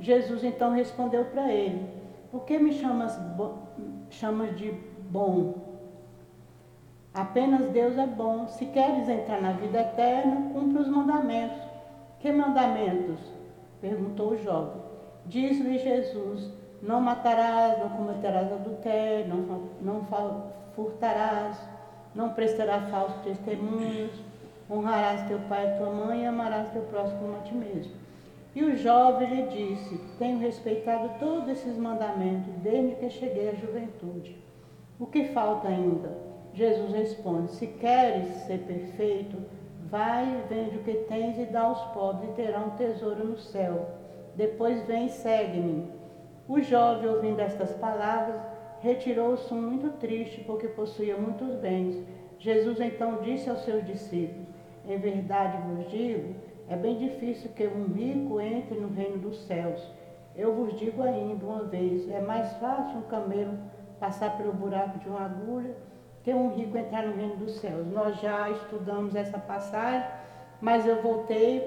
Jesus então respondeu para ele: Por que me chamas, chamas de bom? Apenas Deus é bom. Se queres entrar na vida eterna, cumpre os mandamentos. Que mandamentos? perguntou o jovem. Diz-lhe Jesus: Não matarás, não cometerás adultério, não, não furtarás, não prestarás falsos testemunhos, honrarás teu pai e tua mãe e amarás teu próximo como a ti mesmo. E o jovem lhe disse: Tenho respeitado todos esses mandamentos desde que cheguei à juventude. O que falta ainda? Jesus responde: Se queres ser perfeito, vai, vende o que tens e dá aos pobres, e terá um tesouro no céu. Depois vem e segue-me. O jovem, ouvindo estas palavras, retirou-se muito triste, porque possuía muitos bens. Jesus então disse aos seus discípulos: Em verdade vos digo, é bem difícil que um rico entre no reino dos céus. Eu vos digo ainda uma vez: é mais fácil um camelo passar pelo buraco de uma agulha que um rico entrar no reino dos céus. Nós já estudamos essa passagem, mas eu voltei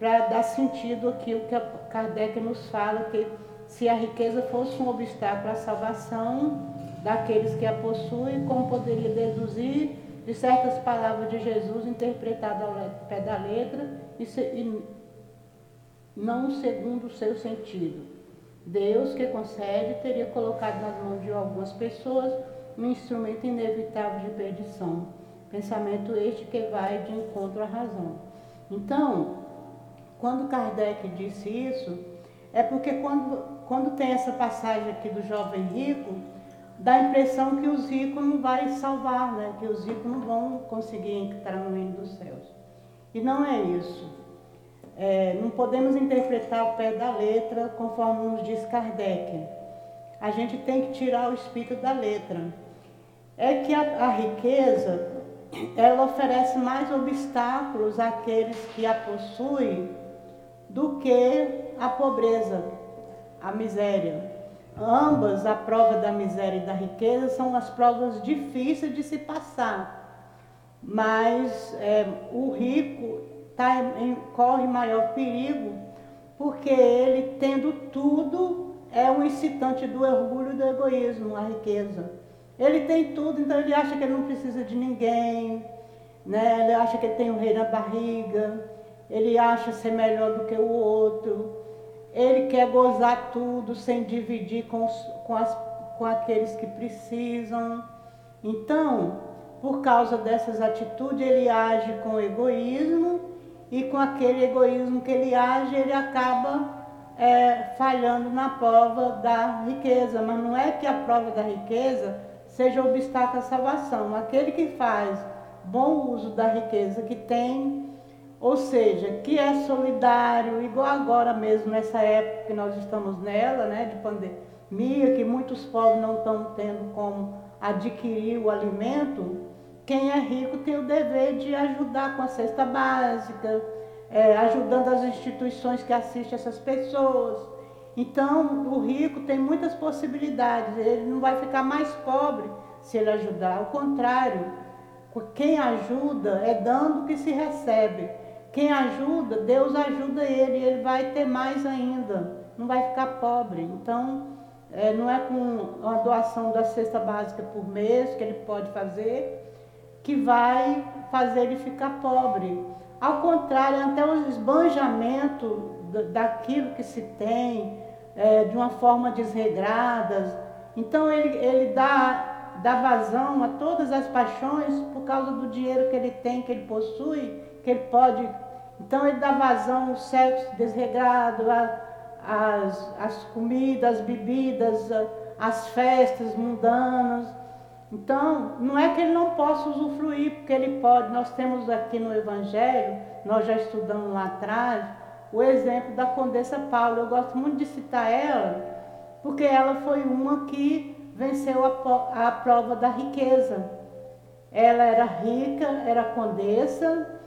para dar sentido àquilo que Kardec nos fala, que se a riqueza fosse um obstáculo à salvação daqueles que a possuem, como poderia deduzir de certas palavras de Jesus interpretadas ao pé da letra e, se, e não segundo o seu sentido. Deus que concede teria colocado nas mãos de algumas pessoas um instrumento inevitável de perdição. Pensamento este que vai de encontro à razão. Então, quando Kardec disse isso, é porque quando, quando tem essa passagem aqui do jovem rico, dá a impressão que os ricos não vai salvar, né? que os ricos não vão conseguir entrar no reino dos céus. E não é isso. É, não podemos interpretar o pé da letra conforme nos diz Kardec. A gente tem que tirar o espírito da letra. É que a, a riqueza, ela oferece mais obstáculos àqueles que a possuem do que a pobreza, a miséria. Ambas, a prova da miséria e da riqueza, são as provas difíceis de se passar. Mas é, o rico tá em, corre maior perigo porque ele, tendo tudo, é um incitante do orgulho e do egoísmo, a riqueza. Ele tem tudo, então ele acha que ele não precisa de ninguém, né? ele acha que ele tem um rei na barriga, ele acha ser melhor do que o outro, ele quer gozar tudo sem dividir com, os, com, as, com aqueles que precisam. Então, por causa dessas atitudes, ele age com egoísmo e com aquele egoísmo que ele age, ele acaba é, falhando na prova da riqueza. Mas não é que a prova da riqueza seja obstáculo à salvação. Aquele que faz bom uso da riqueza que tem ou seja, que é solidário, igual agora mesmo, nessa época que nós estamos nela, né, de pandemia, que muitos pobres não estão tendo como adquirir o alimento, quem é rico tem o dever de ajudar com a cesta básica, é, ajudando as instituições que assistem essas pessoas. Então, o rico tem muitas possibilidades, ele não vai ficar mais pobre se ele ajudar, ao contrário, quem ajuda é dando que se recebe. Quem ajuda, Deus ajuda ele, ele vai ter mais ainda, não vai ficar pobre. Então, é, não é com uma doação da cesta básica por mês que ele pode fazer que vai fazer ele ficar pobre. Ao contrário, até o esbanjamento daquilo que se tem, é, de uma forma desregrada. Então ele, ele dá, dá vazão a todas as paixões por causa do dinheiro que ele tem, que ele possui, que ele pode. Então ele dá vazão ao sexo desregrado, as comidas, as bebidas, as festas mundanas. Então, não é que ele não possa usufruir, porque ele pode. Nós temos aqui no Evangelho, nós já estudamos lá atrás, o exemplo da Condessa Paula. Eu gosto muito de citar ela, porque ela foi uma que venceu a, a prova da riqueza. Ela era rica, era condessa,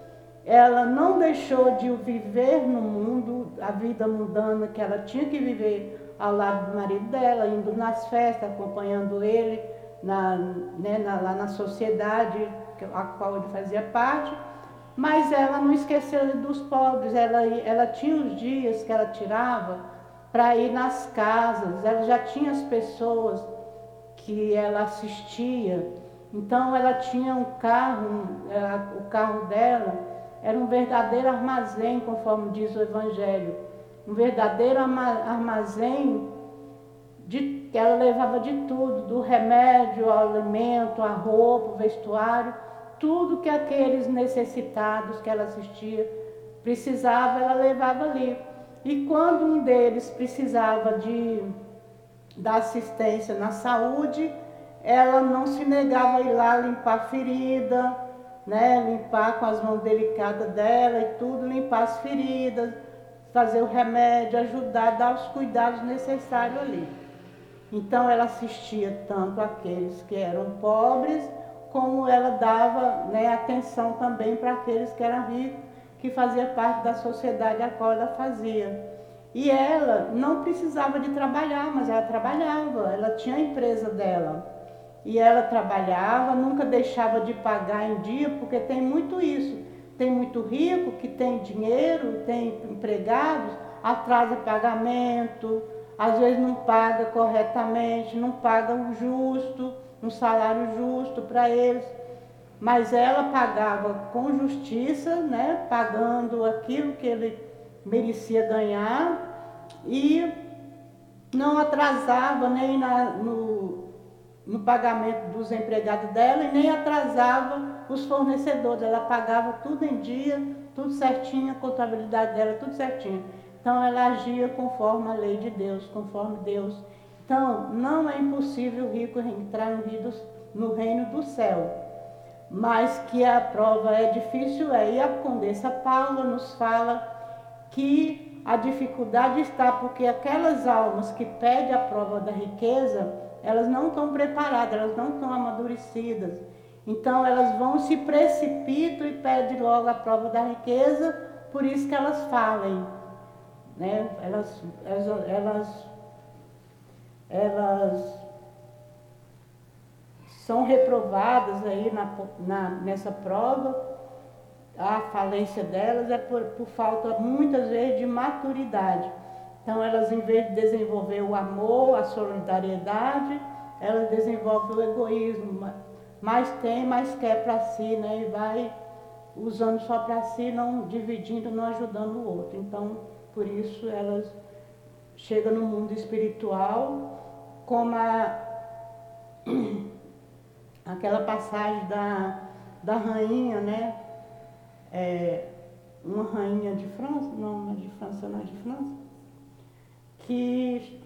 ela não deixou de viver no mundo, a vida mundana que ela tinha que viver ao lado do marido dela, indo nas festas, acompanhando ele na, né, na, lá na sociedade a qual ele fazia parte, mas ela não esqueceu dos pobres, ela, ela tinha os dias que ela tirava para ir nas casas. Ela já tinha as pessoas que ela assistia. Então ela tinha um carro, ela, o carro dela era um verdadeiro armazém, conforme diz o Evangelho. Um verdadeiro armazém de, ela levava de tudo, do remédio ao alimento, a roupa, o vestuário, tudo que aqueles necessitados que ela assistia precisava, ela levava ali. E quando um deles precisava de da assistência na saúde, ela não se negava a ir lá limpar a ferida, né, limpar com as mãos delicadas dela e tudo, limpar as feridas, fazer o remédio, ajudar, dar os cuidados necessários ali. Então ela assistia tanto aqueles que eram pobres, como ela dava né, atenção também para aqueles que eram ricos, que fazia parte da sociedade a qual ela fazia. E ela não precisava de trabalhar, mas ela trabalhava, ela tinha a empresa dela. E ela trabalhava, nunca deixava de pagar em dia, porque tem muito isso. Tem muito rico que tem dinheiro, tem empregados, atrasa pagamento, às vezes não paga corretamente, não paga o justo, um salário justo para eles. Mas ela pagava com justiça, né, pagando aquilo que ele merecia ganhar e não atrasava nem na, no, no pagamento dos empregados dela e nem atrasava os fornecedores. Ela pagava tudo em dia, tudo certinho, a contabilidade dela, tudo certinho. Então ela agia conforme a lei de Deus, conforme Deus. Então não é impossível o rico entrar no reino do céu. Mas que a prova é difícil é. E a Condessa Paula nos fala que a dificuldade está porque aquelas almas que pedem a prova da riqueza, elas não estão preparadas, elas não estão amadurecidas. Então elas vão se precipitam e pedem logo a prova da riqueza, por isso que elas falem. Né? Elas, elas, elas, são reprovadas aí na, na, nessa prova a falência delas é por, por falta, muitas vezes, de maturidade. Então, elas, em vez de desenvolver o amor, a solidariedade, elas desenvolvem o egoísmo. Mais tem, mais quer para si, né? E vai usando só para si, não dividindo, não ajudando o outro. Então, por isso, elas chegam no mundo espiritual como a, aquela passagem da, da rainha, né? é, uma rainha de França, não, não é de França, não é de França, que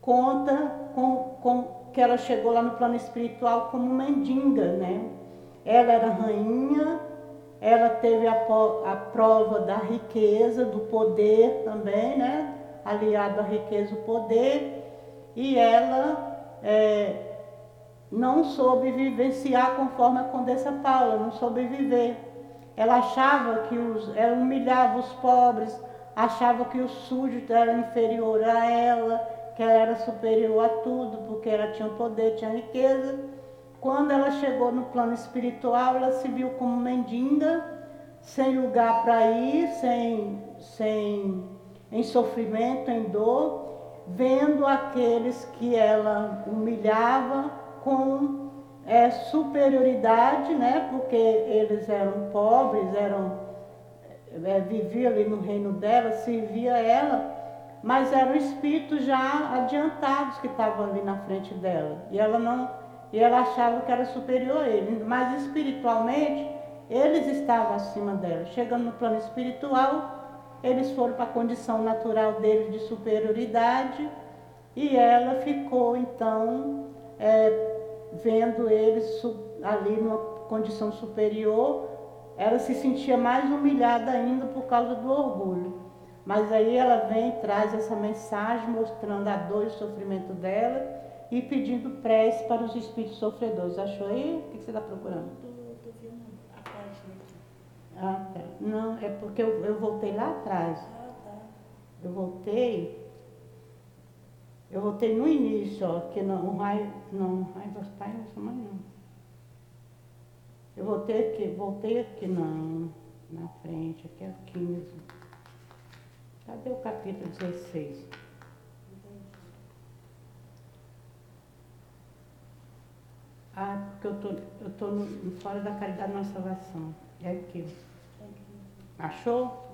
conta com, com, que ela chegou lá no plano espiritual como mendiga, né? Ela era rainha, ela teve a, a prova da riqueza, do poder também, né? Aliado à riqueza, o poder, e ela é, não soube vivenciar conforme a Condessa Paula, não soube viver. Ela achava que os, ela humilhava os pobres, achava que o sujo era inferior a ela, que ela era superior a tudo, porque ela tinha poder, tinha riqueza. Quando ela chegou no plano espiritual, ela se viu como mendiga, sem lugar para ir, sem, sem, em sofrimento, em dor, vendo aqueles que ela humilhava com é, superioridade, né? Porque eles eram pobres, eram é, viviam ali no reino dela, servia ela, mas eram espíritos já adiantados que estavam ali na frente dela. E ela não, e ela achava que era superior a eles, mas espiritualmente eles estavam acima dela. Chegando no plano espiritual, eles foram para a condição natural deles de superioridade e ela ficou então é, vendo eles ali numa condição superior, ela se sentia mais humilhada ainda por causa do orgulho. Mas aí ela vem e traz essa mensagem mostrando a dor e o sofrimento dela e pedindo prece para os espíritos sofredores. Achou aí? O que você está procurando? Estou vendo a página aqui. Ah, tá. Não, é porque eu, eu voltei lá atrás. Ah, tá. Eu voltei eu voltei no início, ó, que não, o raio, não, raio dos pais, nossa mãe não. Eu voltei aqui, voltei aqui não, na frente, aqui é 15. Cadê o capítulo 16? Ah, porque eu tô, eu tô no, fora da caridade na salvação. É aqui. Achou?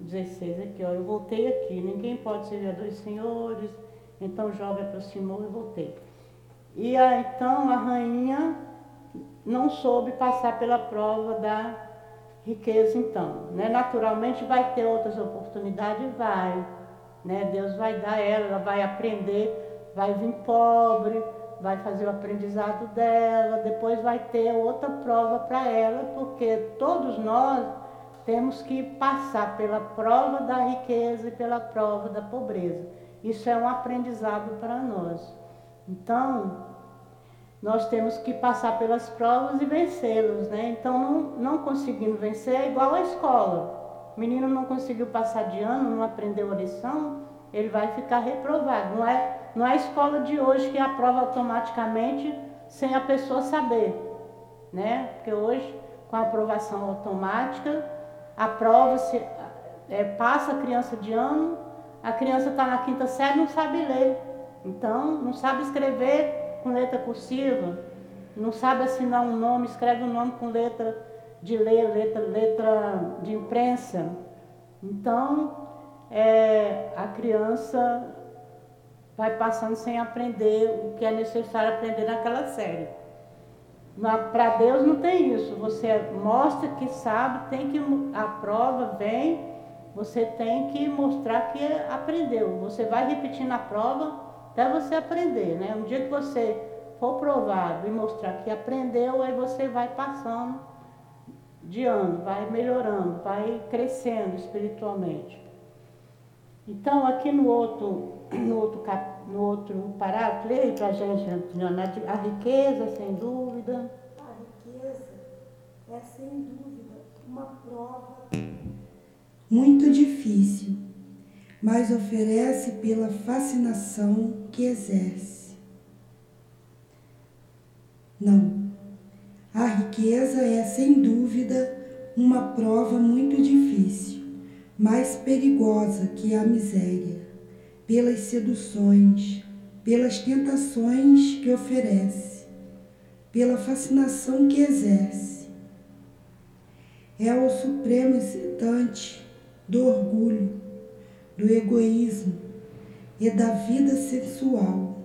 16 aqui, ó. Eu voltei aqui. Ninguém pode servir a dois senhores. Então Jó me aproximou e voltei. E a, então a rainha não soube passar pela prova da riqueza, então. Né? Naturalmente vai ter outras oportunidades, vai. Né? Deus vai dar ela, ela vai aprender, vai vir pobre, vai fazer o aprendizado dela, depois vai ter outra prova para ela, porque todos nós temos que passar pela prova da riqueza e pela prova da pobreza. Isso é um aprendizado para nós. Então, nós temos que passar pelas provas e vencê-los, né? Então, não, não conseguindo vencer é igual à escola. O menino não conseguiu passar de ano, não aprendeu a lição, ele vai ficar reprovado. Não é, não é a escola de hoje que aprova automaticamente sem a pessoa saber, né? Porque hoje, com a aprovação automática, a prova se, é, passa a criança de ano, a criança está na quinta série não sabe ler. Então, não sabe escrever com letra cursiva, não sabe assinar um nome, escreve um nome com letra de ler, letra, letra de imprensa. Então, é, a criança vai passando sem aprender o que é necessário aprender naquela série. Para Deus não tem isso. Você mostra que sabe, tem que a prova vem, você tem que mostrar que aprendeu. Você vai repetindo a prova até você aprender, né? Um dia que você for provado e mostrar que aprendeu, aí você vai passando de ano, vai melhorando, vai crescendo espiritualmente. Então, aqui no outro, no outro cap no outro parágrafo, leia para a gente, a riqueza, sem dúvida. A riqueza é, sem dúvida, uma prova muito difícil, mas oferece pela fascinação que exerce. Não. A riqueza é, sem dúvida, uma prova muito difícil, mais perigosa que a miséria pelas seduções, pelas tentações que oferece, pela fascinação que exerce. É o supremo excitante do orgulho, do egoísmo e da vida sexual.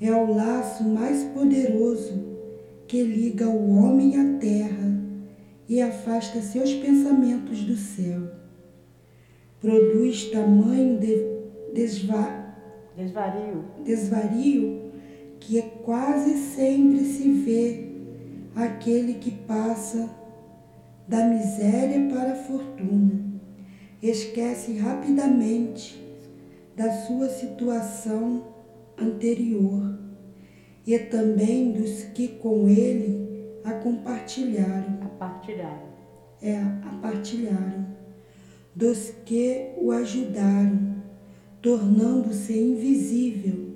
É o laço mais poderoso que liga o homem à terra e afasta seus pensamentos do céu. Produz tamanho de desva... desvario. desvario que é quase sempre se vê aquele que passa da miséria para a fortuna. Esquece rapidamente da sua situação anterior e também dos que com ele a compartilharam. A partilharam. É, a partilharam. Dos que o ajudaram tornando-se invisível,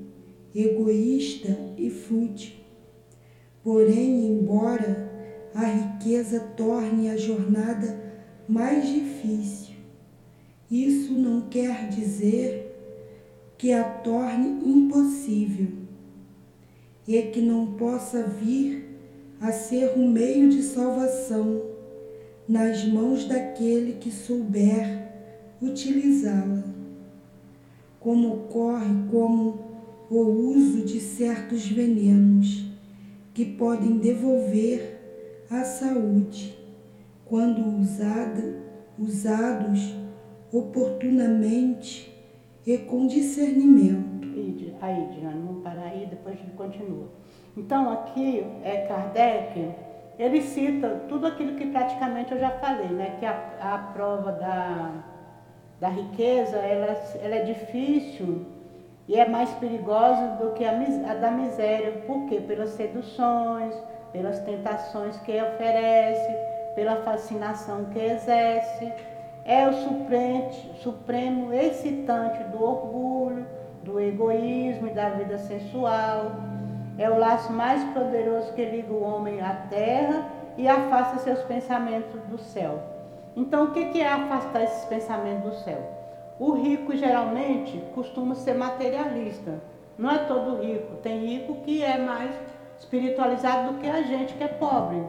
egoísta e fútil. Porém, embora a riqueza torne a jornada mais difícil, isso não quer dizer que a torne impossível e que não possa vir a ser um meio de salvação nas mãos daquele que souber utilizá-la como ocorre como o uso de certos venenos que podem devolver a saúde quando usada, usados oportunamente e com discernimento. Aí, Diana, vamos parar aí, depois a gente continua. Então, aqui, é Kardec, ele cita tudo aquilo que praticamente eu já falei, né? Que a, a prova da da riqueza, ela, ela é difícil e é mais perigosa do que a, a da miséria. Por quê? Pelas seduções, pelas tentações que oferece, pela fascinação que exerce. É o supremo, supremo excitante do orgulho, do egoísmo e da vida sensual. É o laço mais poderoso que liga o homem à terra e afasta seus pensamentos do céu. Então, o que é afastar esses pensamentos do céu? O rico geralmente costuma ser materialista. Não é todo rico. Tem rico que é mais espiritualizado do que a gente que é pobre.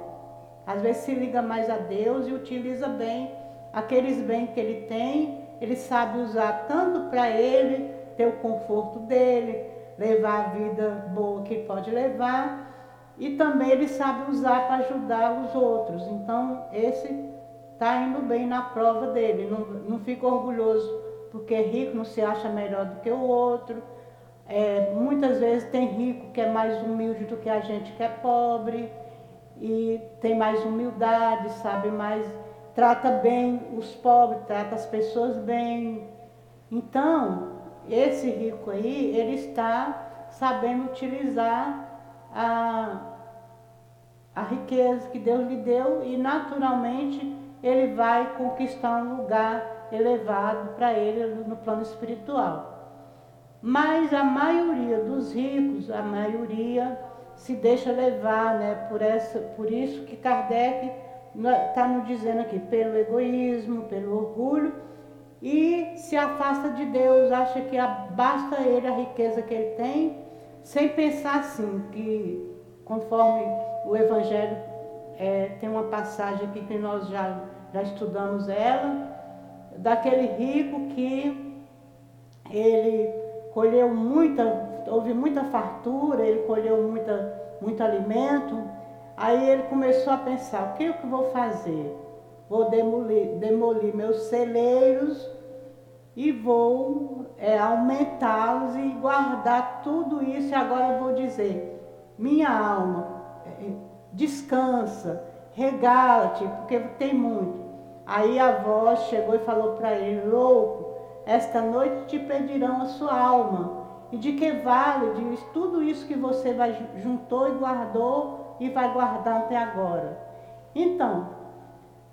Às vezes se liga mais a Deus e utiliza bem aqueles bens que ele tem, ele sabe usar tanto para ele ter o conforto dele, levar a vida boa que pode levar, e também ele sabe usar para ajudar os outros. Então, esse está indo bem na prova dele, não, não fica orgulhoso porque é rico, não se acha melhor do que o outro. É, muitas vezes tem rico que é mais humilde do que a gente que é pobre e tem mais humildade, sabe mais, trata bem os pobres, trata as pessoas bem. Então, esse rico aí, ele está sabendo utilizar a, a riqueza que Deus lhe deu e naturalmente ele vai conquistar um lugar elevado para ele no plano espiritual. Mas a maioria dos ricos, a maioria se deixa levar né, por, essa, por isso que Kardec está nos dizendo aqui, pelo egoísmo, pelo orgulho, e se afasta de Deus, acha que basta ele a riqueza que ele tem, sem pensar assim, que conforme o Evangelho é, tem uma passagem aqui que nós já, já estudamos ela, daquele rico que ele colheu muita, houve muita fartura, ele colheu muita, muito alimento, aí ele começou a pensar, o que eu vou fazer? Vou demolir, demolir meus celeiros e vou é, aumentá-los e guardar tudo isso. E agora eu vou dizer, minha alma, é, descansa, regala-te, porque tem muito. Aí a voz chegou e falou para ele, louco, esta noite te pedirão a sua alma. E de que vale diz tudo isso que você vai, juntou e guardou e vai guardar até agora? Então,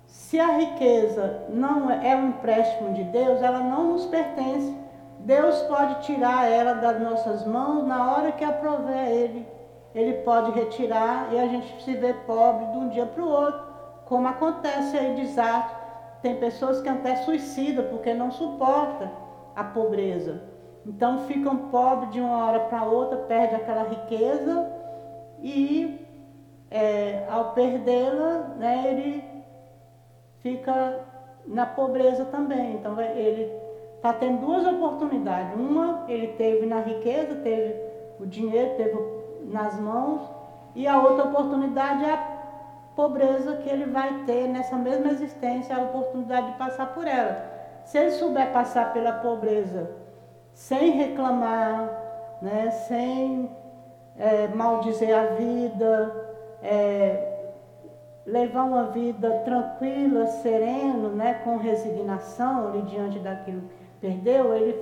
se a riqueza não é, é um empréstimo de Deus, ela não nos pertence. Deus pode tirar ela das nossas mãos na hora que aprover a Ele. Ele pode retirar e a gente se vê pobre de um dia para o outro, como acontece aí desastre. Tem pessoas que até suicidam porque não suporta a pobreza. Então ficam pobres de uma hora para outra, perde aquela riqueza e é, ao perdê-la, né, ele fica na pobreza também. Então ele está tendo duas oportunidades. Uma ele teve na riqueza, teve o dinheiro, teve nas mãos, e a outra oportunidade é a pobreza que ele vai ter nessa mesma existência, a oportunidade de passar por ela. Se ele souber passar pela pobreza sem reclamar, né, sem é, maldizer a vida, é, levar uma vida tranquila, sereno, né, com resignação ali diante daquilo que perdeu, ele,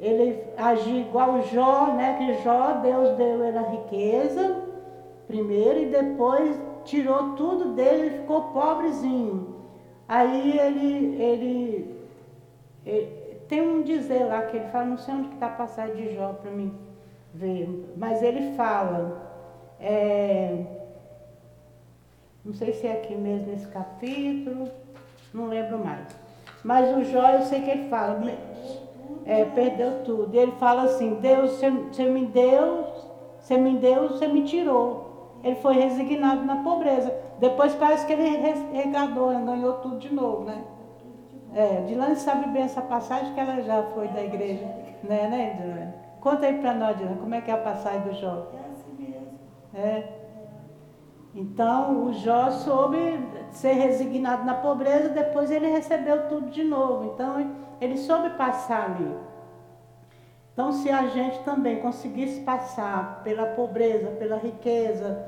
ele agir igual Jó, né, que Jó, Deus deu ele a riqueza primeiro e depois tirou tudo dele e ficou pobrezinho. Aí ele, ele, ele, tem um dizer lá que ele fala, não sei onde que está a passagem de Jó para mim ver, mas ele fala, é, não sei se é aqui mesmo nesse capítulo, não lembro mais. Mas o Jó, eu sei que ele fala, é, perdeu tudo. Ele fala assim, Deus, você me deu, você me deu, você me tirou. Ele foi resignado na pobreza. Depois parece que ele regadou, ganhou tudo de novo, né? É, Dilane sabe bem essa passagem que ela já foi da igreja, né, né, Dilane? Conta aí para nós, Dilane, como é que é a passagem do Jó? É assim mesmo. É. Então o Jó soube ser resignado na pobreza, depois ele recebeu tudo de novo. Então ele soube passar ali. Então se a gente também conseguisse passar pela pobreza, pela riqueza,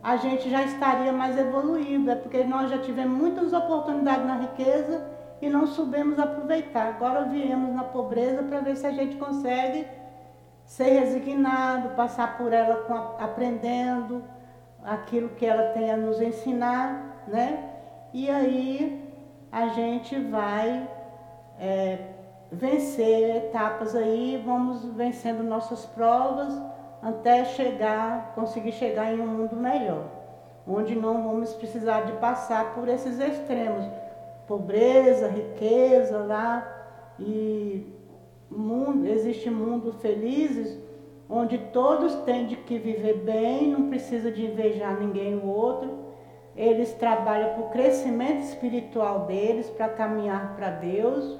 a gente já estaria mais evoluído, é porque nós já tivemos muitas oportunidades na riqueza e não soubemos aproveitar. Agora viemos na pobreza para ver se a gente consegue ser resignado, passar por ela com, aprendendo aquilo que ela tem a nos ensinar, né? E aí a gente vai é, vencer etapas aí, vamos vencendo nossas provas até chegar, conseguir chegar em um mundo melhor, onde não vamos precisar de passar por esses extremos, pobreza, riqueza lá e mundo, existe mundos felizes onde todos têm de que viver bem, não precisa de invejar ninguém o outro. Eles trabalham para o crescimento espiritual deles, para caminhar para Deus.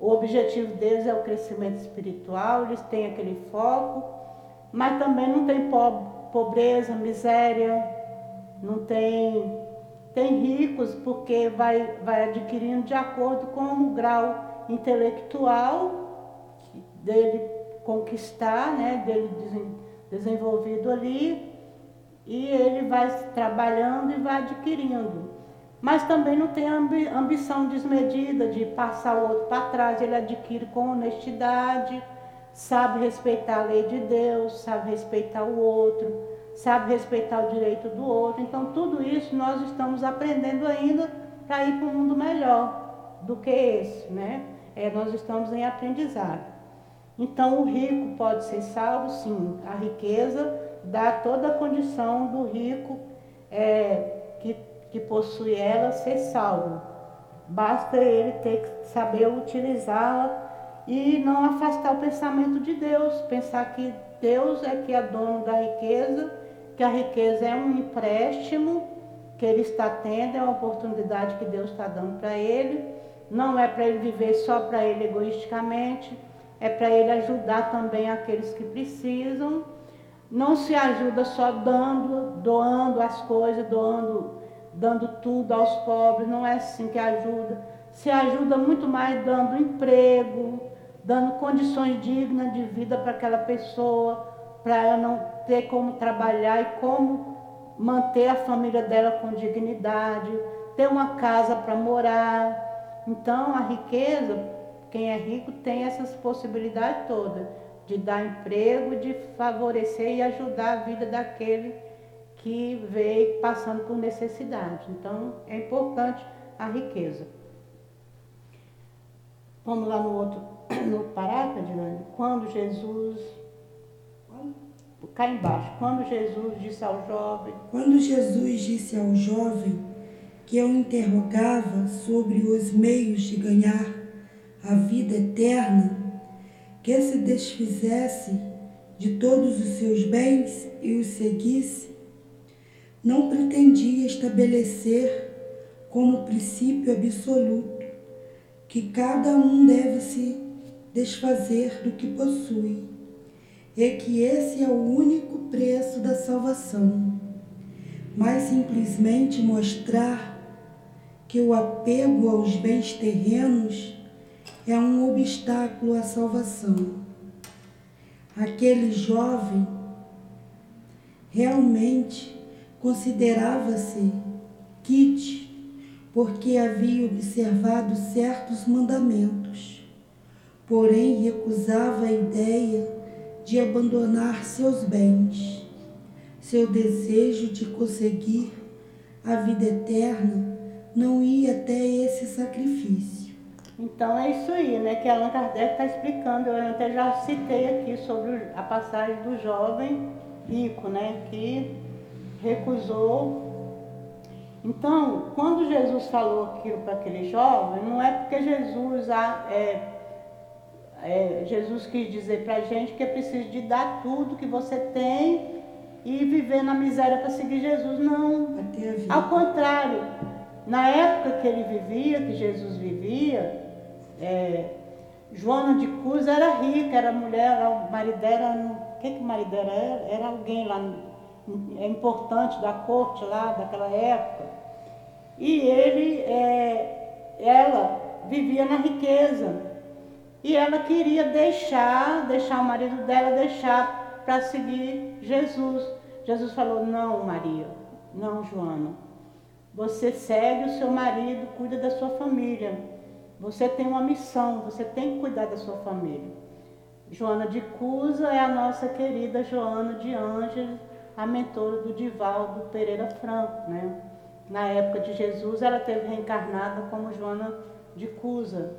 O objetivo deles é o crescimento espiritual, eles têm aquele foco, mas também não tem pobreza, miséria, não tem tem ricos porque vai, vai adquirindo de acordo com o grau intelectual dele conquistar, né, dele desenvolvido ali, e ele vai trabalhando e vai adquirindo. Mas também não tem ambição desmedida de passar o outro para trás, ele adquire com honestidade, sabe respeitar a lei de Deus, sabe respeitar o outro, sabe respeitar o direito do outro. Então, tudo isso nós estamos aprendendo ainda para ir para um mundo melhor do que esse, né? É, nós estamos em aprendizado. Então, o rico pode ser salvo, sim. A riqueza dá toda a condição do rico é, que, possui ela ser salvo. Basta ele ter que saber utilizá-la e não afastar o pensamento de Deus, pensar que Deus é que é dono da riqueza que a riqueza é um empréstimo que ele está tendo, é uma oportunidade que Deus está dando para ele. Não é para ele viver só para ele egoisticamente, é para ele ajudar também aqueles que precisam. Não se ajuda só dando, doando as coisas, doando, dando tudo aos pobres, não é assim que ajuda. Se ajuda muito mais dando emprego, dando condições dignas de vida para aquela pessoa, para ela não ter como trabalhar e como manter a família dela com dignidade, ter uma casa para morar. Então, a riqueza, quem é rico tem essas possibilidades todas de dar emprego, de favorecer e ajudar a vida daquele que veio passando por necessidade. Então, é importante a riqueza. Vamos lá no outro, no parágrafo, Quando Jesus cá embaixo. Quando Jesus disse ao jovem. Quando Jesus disse ao jovem que o interrogava sobre os meios de ganhar a vida eterna, que se desfizesse de todos os seus bens e os seguisse, não pretendia estabelecer como princípio absoluto que cada um deve se desfazer do que possui é que esse é o único preço da salvação, mas simplesmente mostrar que o apego aos bens terrenos é um obstáculo à salvação. Aquele jovem realmente considerava-se kit porque havia observado certos mandamentos, porém recusava a ideia de abandonar seus bens, seu desejo de conseguir a vida eterna não ia até esse sacrifício. Então é isso aí, né, que Allan Kardec está explicando. Eu até já citei aqui sobre a passagem do jovem rico, né, que recusou. Então, quando Jesus falou aquilo para aquele jovem, não é porque Jesus é, é, Jesus quis dizer para a gente que é preciso de dar tudo que você tem e viver na miséria para seguir Jesus. Não. Ao contrário, na época que ele vivia, que Jesus vivia, é, Joana de Cruz era rica, era mulher, o marido dela, o que, que o marido era? Era alguém lá é importante da corte lá daquela época. E ele, é, ela vivia na riqueza. E ela queria deixar, deixar o marido dela, deixar para seguir Jesus. Jesus falou: Não, Maria, não, Joana. Você segue o seu marido, cuida da sua família. Você tem uma missão, você tem que cuidar da sua família. Joana de Cusa é a nossa querida Joana de Ângeles, a mentora do Divaldo Pereira Franco. Né? Na época de Jesus, ela teve reencarnada como Joana de Cusa,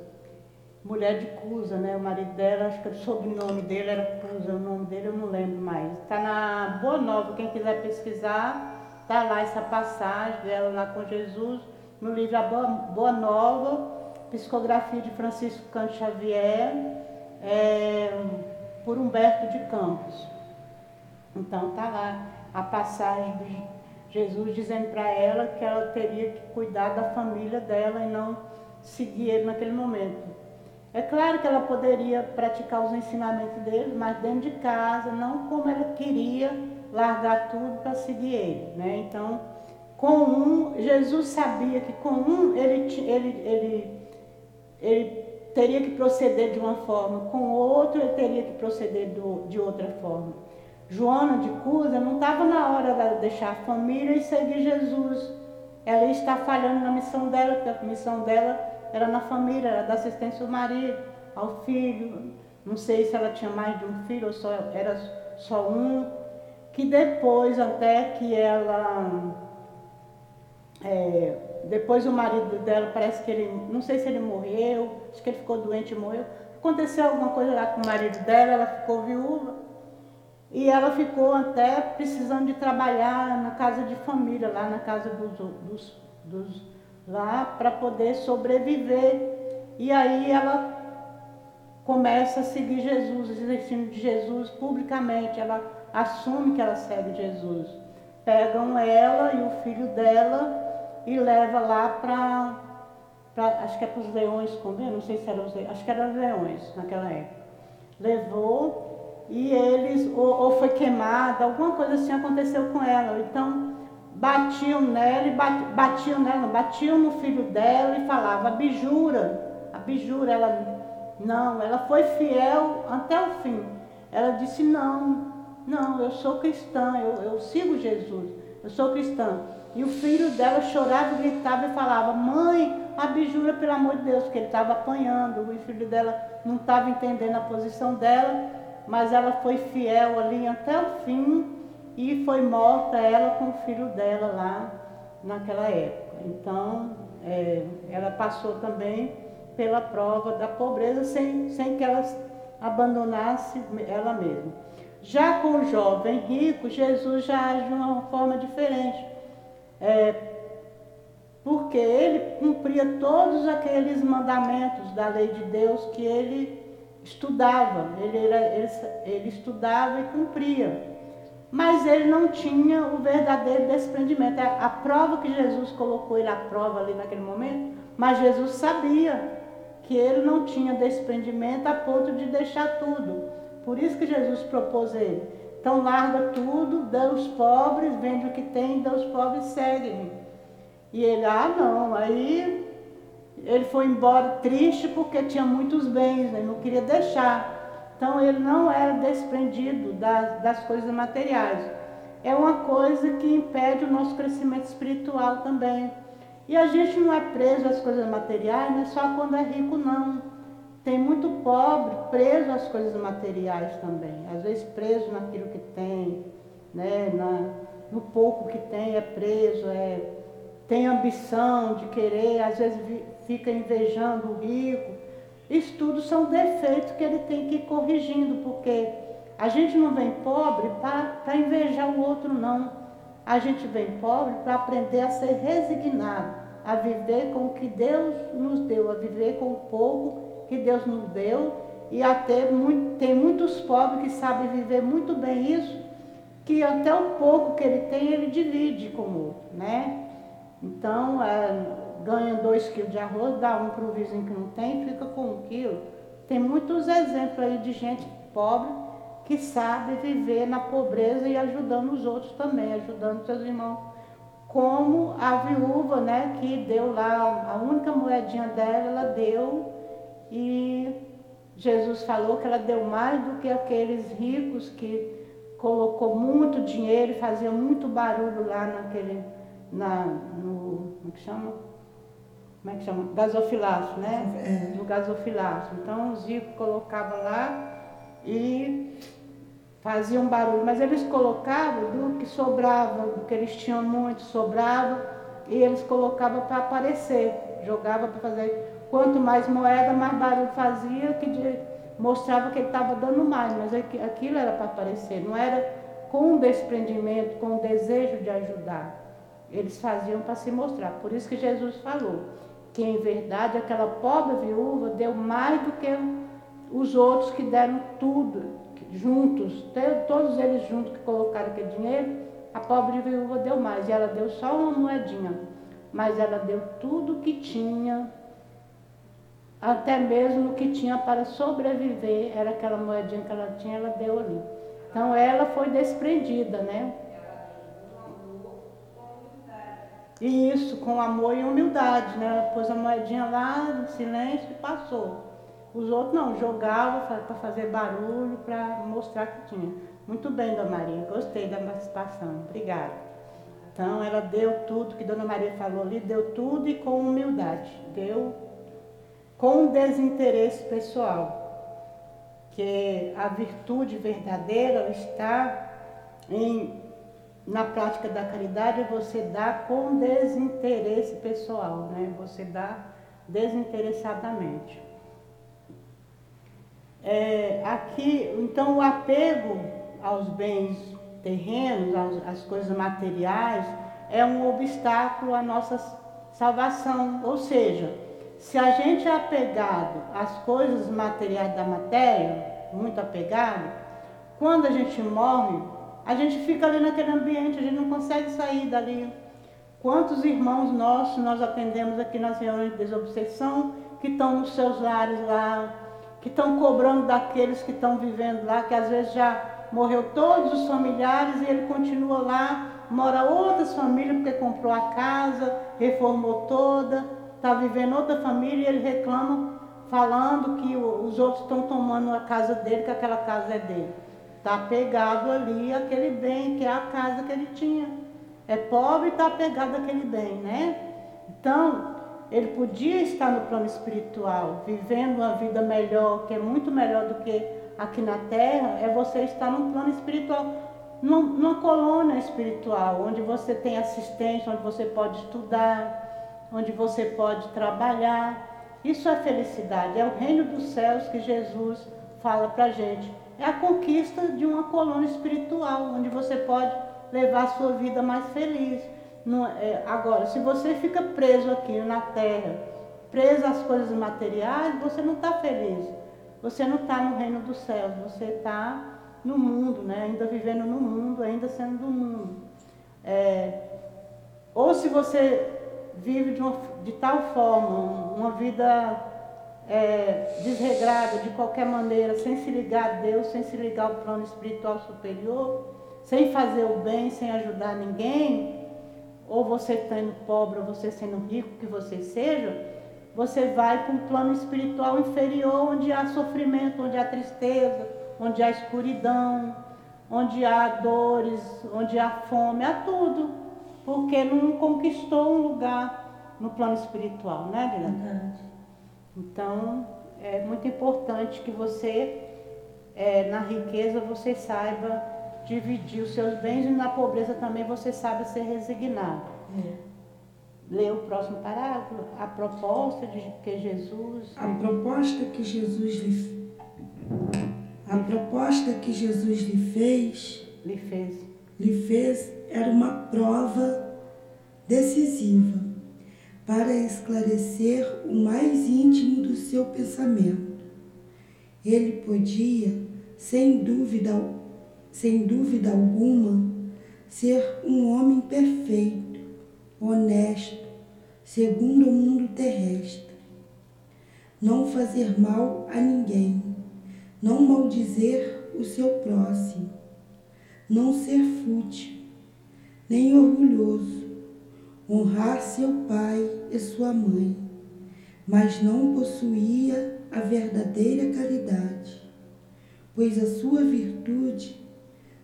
mulher de Cusa, né? O marido dela, acho que o sobrenome dele era Cusa, o nome dele eu não lembro mais. Está na Boa Nova, quem quiser pesquisar, tá lá essa passagem dela lá com Jesus, no livro A Boa, Boa Nova, psicografia de Francisco Canto Xavier, é, por Humberto de Campos. Então está lá a passagem de Jesus dizendo para ela que ela teria que cuidar da família dela e não seguir ele naquele momento. É claro que ela poderia praticar os ensinamentos dele, mas dentro de casa, não como ela queria largar tudo para seguir ele. Né? Então, com um, Jesus sabia que com um ele, ele, ele, ele teria que proceder de uma forma, com o outro ele teria que proceder do, de outra forma. Joana de Cusa não estava na hora de deixar a família e seguir Jesus. Ela está falhando na missão dela, porque a missão dela era na família, era da assistência ao marido, ao filho. Não sei se ela tinha mais de um filho ou só, era só um. Que depois, até que ela. É, depois o marido dela parece que ele. Não sei se ele morreu, acho que ele ficou doente e morreu. Aconteceu alguma coisa lá com o marido dela, ela ficou viúva. E ela ficou até precisando de trabalhar na casa de família, lá na casa dos, dos, dos lá para poder sobreviver. E aí ela começa a seguir Jesus, os ensinos de Jesus publicamente. Ela assume que ela segue Jesus. Pegam ela e o filho dela e leva lá para, acho que é para os leões comer, não sei se era os leões, acho que eram os leões naquela época. Levou e eles, ou, ou foi queimada, alguma coisa assim aconteceu com ela. Então, batiam nela e batiam nela, batiam no filho dela e falavam, abjura, abjura, ela não, ela foi fiel até o fim. Ela disse, não, não, eu sou cristã, eu, eu sigo Jesus, eu sou cristã. E o filho dela chorava, gritava e falava, mãe, abjura pelo amor de Deus, porque ele estava apanhando, o filho dela não estava entendendo a posição dela, mas ela foi fiel ali até o fim e foi morta ela com o filho dela lá naquela época. Então, é, ela passou também pela prova da pobreza sem, sem que ela abandonasse ela mesma. Já com o jovem rico, Jesus já age de uma forma diferente. É, porque ele cumpria todos aqueles mandamentos da lei de Deus que ele estudava, ele, era, ele, ele estudava e cumpria mas ele não tinha o verdadeiro desprendimento. É a prova que Jesus colocou ele à prova ali naquele momento, mas Jesus sabia que ele não tinha desprendimento a ponto de deixar tudo. Por isso que Jesus propôs ele. Então larga tudo, dá os pobres, vende o que tem, dá os pobres, segue-me. E ele, ah não, aí ele foi embora triste porque tinha muitos bens, né? não queria deixar. Então ele não era desprendido das, das coisas materiais. É uma coisa que impede o nosso crescimento espiritual também. E a gente não é preso às coisas materiais, não é só quando é rico, não. Tem muito pobre preso às coisas materiais também. Às vezes preso naquilo que tem, né? Na, no pouco que tem é preso, é, tem ambição de querer, às vezes fica invejando o rico isso tudo são defeitos que ele tem que ir corrigindo, porque a gente não vem pobre para invejar o outro, não. A gente vem pobre para aprender a ser resignado, a viver com o que Deus nos deu, a viver com o pouco que Deus nos deu. E até muito, tem muitos pobres que sabem viver muito bem isso, que até o pouco que ele tem, ele divide com o outro, né? Então, é, ganha dois quilos de arroz, dá um para o vizinho que não tem, fica com um quilo. Tem muitos exemplos aí de gente pobre que sabe viver na pobreza e ajudando os outros também, ajudando seus irmãos. Como a viúva, né, que deu lá, a única moedinha dela, ela deu e Jesus falou que ela deu mais do que aqueles ricos que colocou muito dinheiro e fazia muito barulho lá naquele, na, no, como é que chama? como é que chama? Gasofilaço, né? É. No gasofilaço. Então o Zico colocava lá e fazia um barulho, mas eles colocavam do que sobrava, do que eles tinham muito, sobrava, e eles colocavam para aparecer, jogava para fazer. Quanto mais moeda, mais barulho fazia, que de, mostrava que ele estava dando mais, mas aquilo era para aparecer, não era com desprendimento, com desejo de ajudar. Eles faziam para se mostrar. Por isso que Jesus falou que em verdade aquela pobre viúva deu mais do que os outros que deram tudo, juntos, todos eles juntos que colocaram aquele dinheiro, a pobre viúva deu mais. E ela deu só uma moedinha, mas ela deu tudo que tinha, até mesmo o que tinha para sobreviver, era aquela moedinha que ela tinha, ela deu ali. Então ela foi desprendida, né? E isso, com amor e humildade, né? Pôs a moedinha lá, no silêncio e passou. Os outros não, jogavam para fazer barulho, para mostrar que tinha. Muito bem, Dona Maria, gostei da participação, obrigada. Então, ela deu tudo que Dona Maria falou ali, deu tudo e com humildade, deu com desinteresse pessoal. Que a virtude verdadeira está em, na prática da caridade, você dá com desinteresse pessoal, né? Você dá desinteressadamente. É, aqui, então, o apego aos bens terrenos, às, às coisas materiais, é um obstáculo à nossa salvação. Ou seja, se a gente é apegado às coisas materiais da matéria, muito apegado, quando a gente morre, a gente fica ali naquele ambiente, a gente não consegue sair dali. Quantos irmãos nossos nós atendemos aqui nas reuniões de desobsessão que estão nos seus lares lá, que estão cobrando daqueles que estão vivendo lá, que às vezes já morreu todos os familiares e ele continua lá, mora outras famílias porque comprou a casa, reformou toda, está vivendo outra família e ele reclama falando que os outros estão tomando a casa dele, que aquela casa é dele. Está pegado ali aquele bem, que é a casa que ele tinha. É pobre e está apegado àquele bem, né? Então, ele podia estar no plano espiritual, vivendo uma vida melhor, que é muito melhor do que aqui na Terra, é você estar num plano espiritual, numa colônia espiritual, onde você tem assistência, onde você pode estudar, onde você pode trabalhar. Isso é felicidade, é o reino dos céus que Jesus fala para a gente. É a conquista de uma colônia espiritual, onde você pode levar a sua vida mais feliz. Não, é, agora, se você fica preso aqui na terra, preso às coisas materiais, você não está feliz. Você não está no reino dos céus, você está no mundo, né? ainda vivendo no mundo, ainda sendo do mundo. É, ou se você vive de, uma, de tal forma, uma vida é, desregrada, de qualquer maneira, sem se ligar a Deus, sem se ligar ao plano espiritual superior, sem fazer o bem, sem ajudar ninguém, ou você sendo pobre, ou você sendo rico, que você seja, você vai para um plano espiritual inferior, onde há sofrimento, onde há tristeza, onde há escuridão, onde há dores, onde há fome, há tudo, porque não conquistou um lugar no plano espiritual, né, Verdade. Então, é muito importante que você, é, na riqueza, você saiba dividir os seus bens e na pobreza também você sabe ser resignado. É. Lê o próximo parágrafo, a proposta de que Jesus. A proposta que Jesus lhe a proposta que Jesus lhe fez, lhe fez, lhe fez era uma prova decisiva para esclarecer o mais íntimo do seu pensamento. Ele podia, sem dúvida sem dúvida alguma, ser um homem perfeito, honesto, segundo o mundo terrestre. Não fazer mal a ninguém, não maldizer o seu próximo, não ser fútil, nem orgulhoso, honrar seu pai e sua mãe, mas não possuía a verdadeira caridade, pois a sua virtude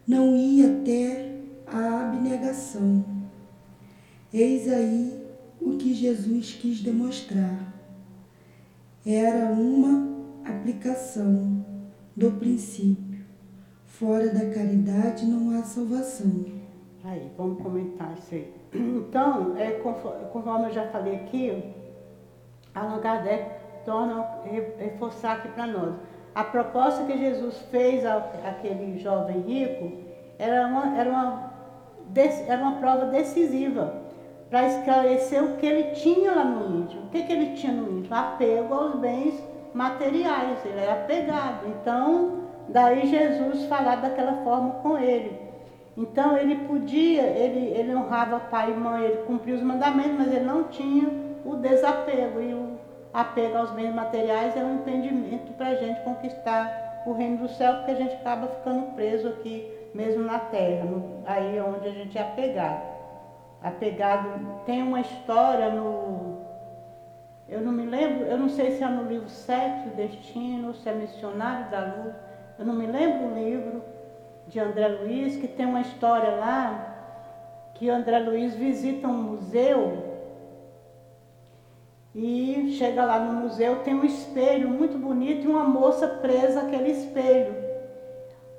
não ia até a abnegação. Eis aí o que Jesus quis demonstrar. Era uma aplicação do princípio. Fora da caridade não há salvação. Aí, vamos comentar isso aí. Então, é, conforme eu já falei aqui, Allan Kardec torna reforçar aqui para nós. A proposta que Jesus fez àquele jovem rico era uma, era uma, era uma prova decisiva para esclarecer o que ele tinha lá no íntimo. O que, que ele tinha no íntimo? Apego aos bens materiais, ele era apegado. Então, daí Jesus falar daquela forma com ele. Então ele podia, ele, ele honrava pai e mãe, ele cumpria os mandamentos, mas ele não tinha o desapego. E o apego aos bens materiais é um impedimento para a gente conquistar o reino do céu, porque a gente acaba ficando preso aqui mesmo na terra, no, aí é onde a gente é apegado. Apegado, tem uma história no. Eu não me lembro, eu não sei se é no livro Sexo e Destino, se é Missionário da Luz, eu não me lembro o livro de André Luiz, que tem uma história lá que André Luiz visita um museu e chega lá no museu, tem um espelho muito bonito e uma moça presa àquele espelho.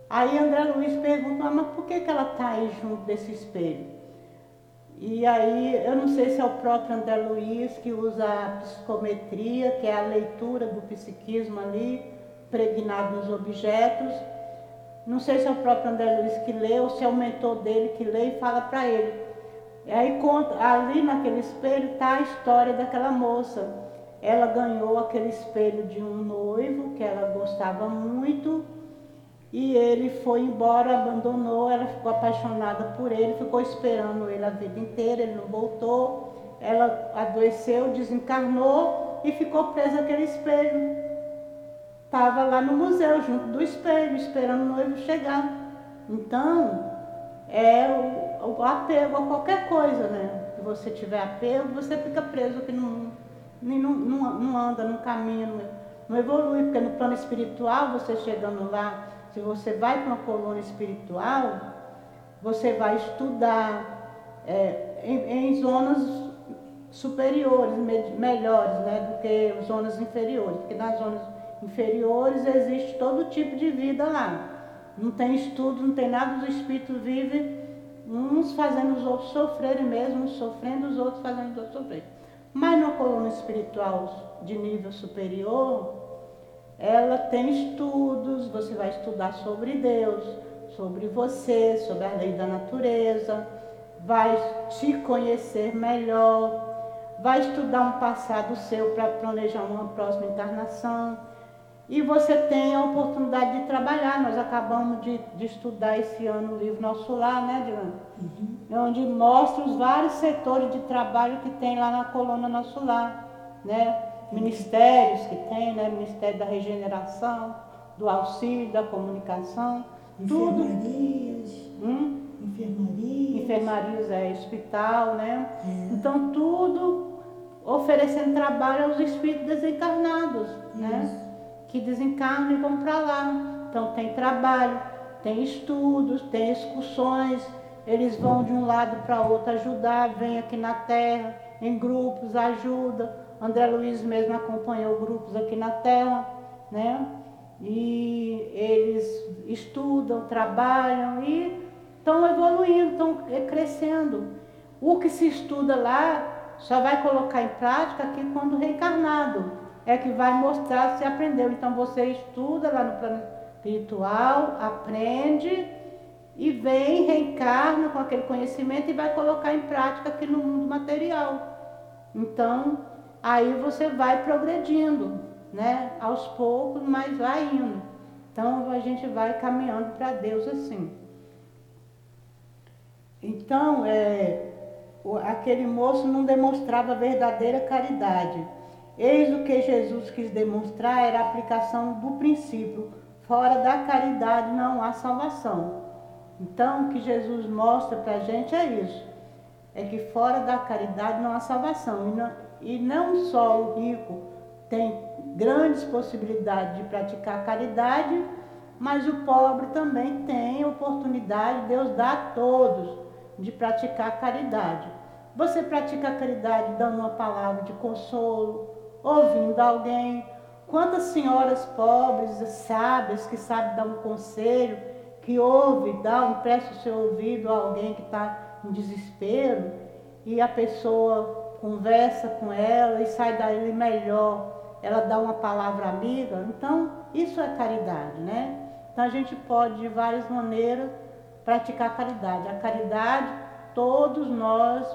Aí André Luiz pergunta, ah, mas por que, que ela está aí junto desse espelho? E aí, eu não sei se é o próprio André Luiz que usa a psicometria, que é a leitura do psiquismo ali, pregnado nos objetos. Não sei se é o próprio André Luiz que lê ou se é o mentor dele que lê e fala para ele. E aí conta, ali naquele espelho está a história daquela moça. Ela ganhou aquele espelho de um noivo que ela gostava muito e ele foi embora, abandonou, ela ficou apaixonada por ele, ficou esperando ele a vida inteira, ele não voltou. Ela adoeceu, desencarnou e ficou presa àquele espelho. Estava lá no museu, junto do espelho, esperando o noivo chegar. Então, é o, o, apego a qualquer coisa, né? Se você tiver apego, você fica preso que não, não, não, não anda, não caminha, não, não evolui, porque no plano espiritual, você chegando lá, se você vai para uma colônia espiritual, você vai estudar é, em, em, zonas superiores, me, melhores, né, do que zonas inferiores, porque nas zonas inferiores existe todo tipo de vida lá. Não tem estudo, não tem nada, os espíritos vivem uns fazendo os outros sofrerem mesmo, uns sofrendo, os outros fazendo os outros sofrerem. Mas na coluna espiritual de nível superior, ela tem estudos, você vai estudar sobre Deus, sobre você, sobre a lei da natureza, vai te conhecer melhor, vai estudar um passado seu para planejar uma próxima encarnação e você tem a oportunidade de trabalhar. Nós acabamos de, de estudar esse ano o livro Nosso Lar, né, Dilane? Uhum. Onde mostra os vários setores de trabalho que tem lá na coluna Nosso Lar, né? Ministérios que tem, né? Ministério da Regeneração, do Auxílio, da Comunicação, Enfermarias. tudo. Hum? Enfermarias. Enfermarias é hospital, né? É. Então tudo oferecendo trabalho aos espíritos desencarnados, né? Isso. né? Que desencarnam e vão para lá. Então tem trabalho, tem estudos, tem excursões, eles vão de um lado para outro ajudar, vem aqui na Terra, em grupos, ajuda. André Luiz mesmo acompanhou grupos aqui na Terra, né? E eles estudam, trabalham e estão evoluindo, estão crescendo. O que se estuda lá só vai colocar em prática aqui quando reencarnado é que vai mostrar se aprendeu. Então você estuda lá no plano espiritual, aprende e vem, reencarna com aquele conhecimento e vai colocar em prática aqui no mundo material. Então, aí você vai progredindo, né? Aos poucos, mas vai indo. Então a gente vai caminhando para Deus assim. Então, é, aquele moço não demonstrava verdadeira caridade Eis o que Jesus quis demonstrar era a aplicação do princípio: fora da caridade não há salvação. Então, o que Jesus mostra para a gente é isso: é que fora da caridade não há salvação. E não, e não só o rico tem grandes possibilidades de praticar caridade, mas o pobre também tem oportunidade, Deus dá a todos de praticar caridade. Você pratica a caridade dando uma palavra de consolo, ouvindo alguém. Quantas senhoras pobres, sábias, que sabem dar um conselho, que ouve, dá, empresta o seu ouvido a alguém que está em desespero e a pessoa conversa com ela e sai dali melhor, ela dá uma palavra amiga. Então, isso é caridade, né? Então, a gente pode, de várias maneiras, praticar caridade. A caridade, todos nós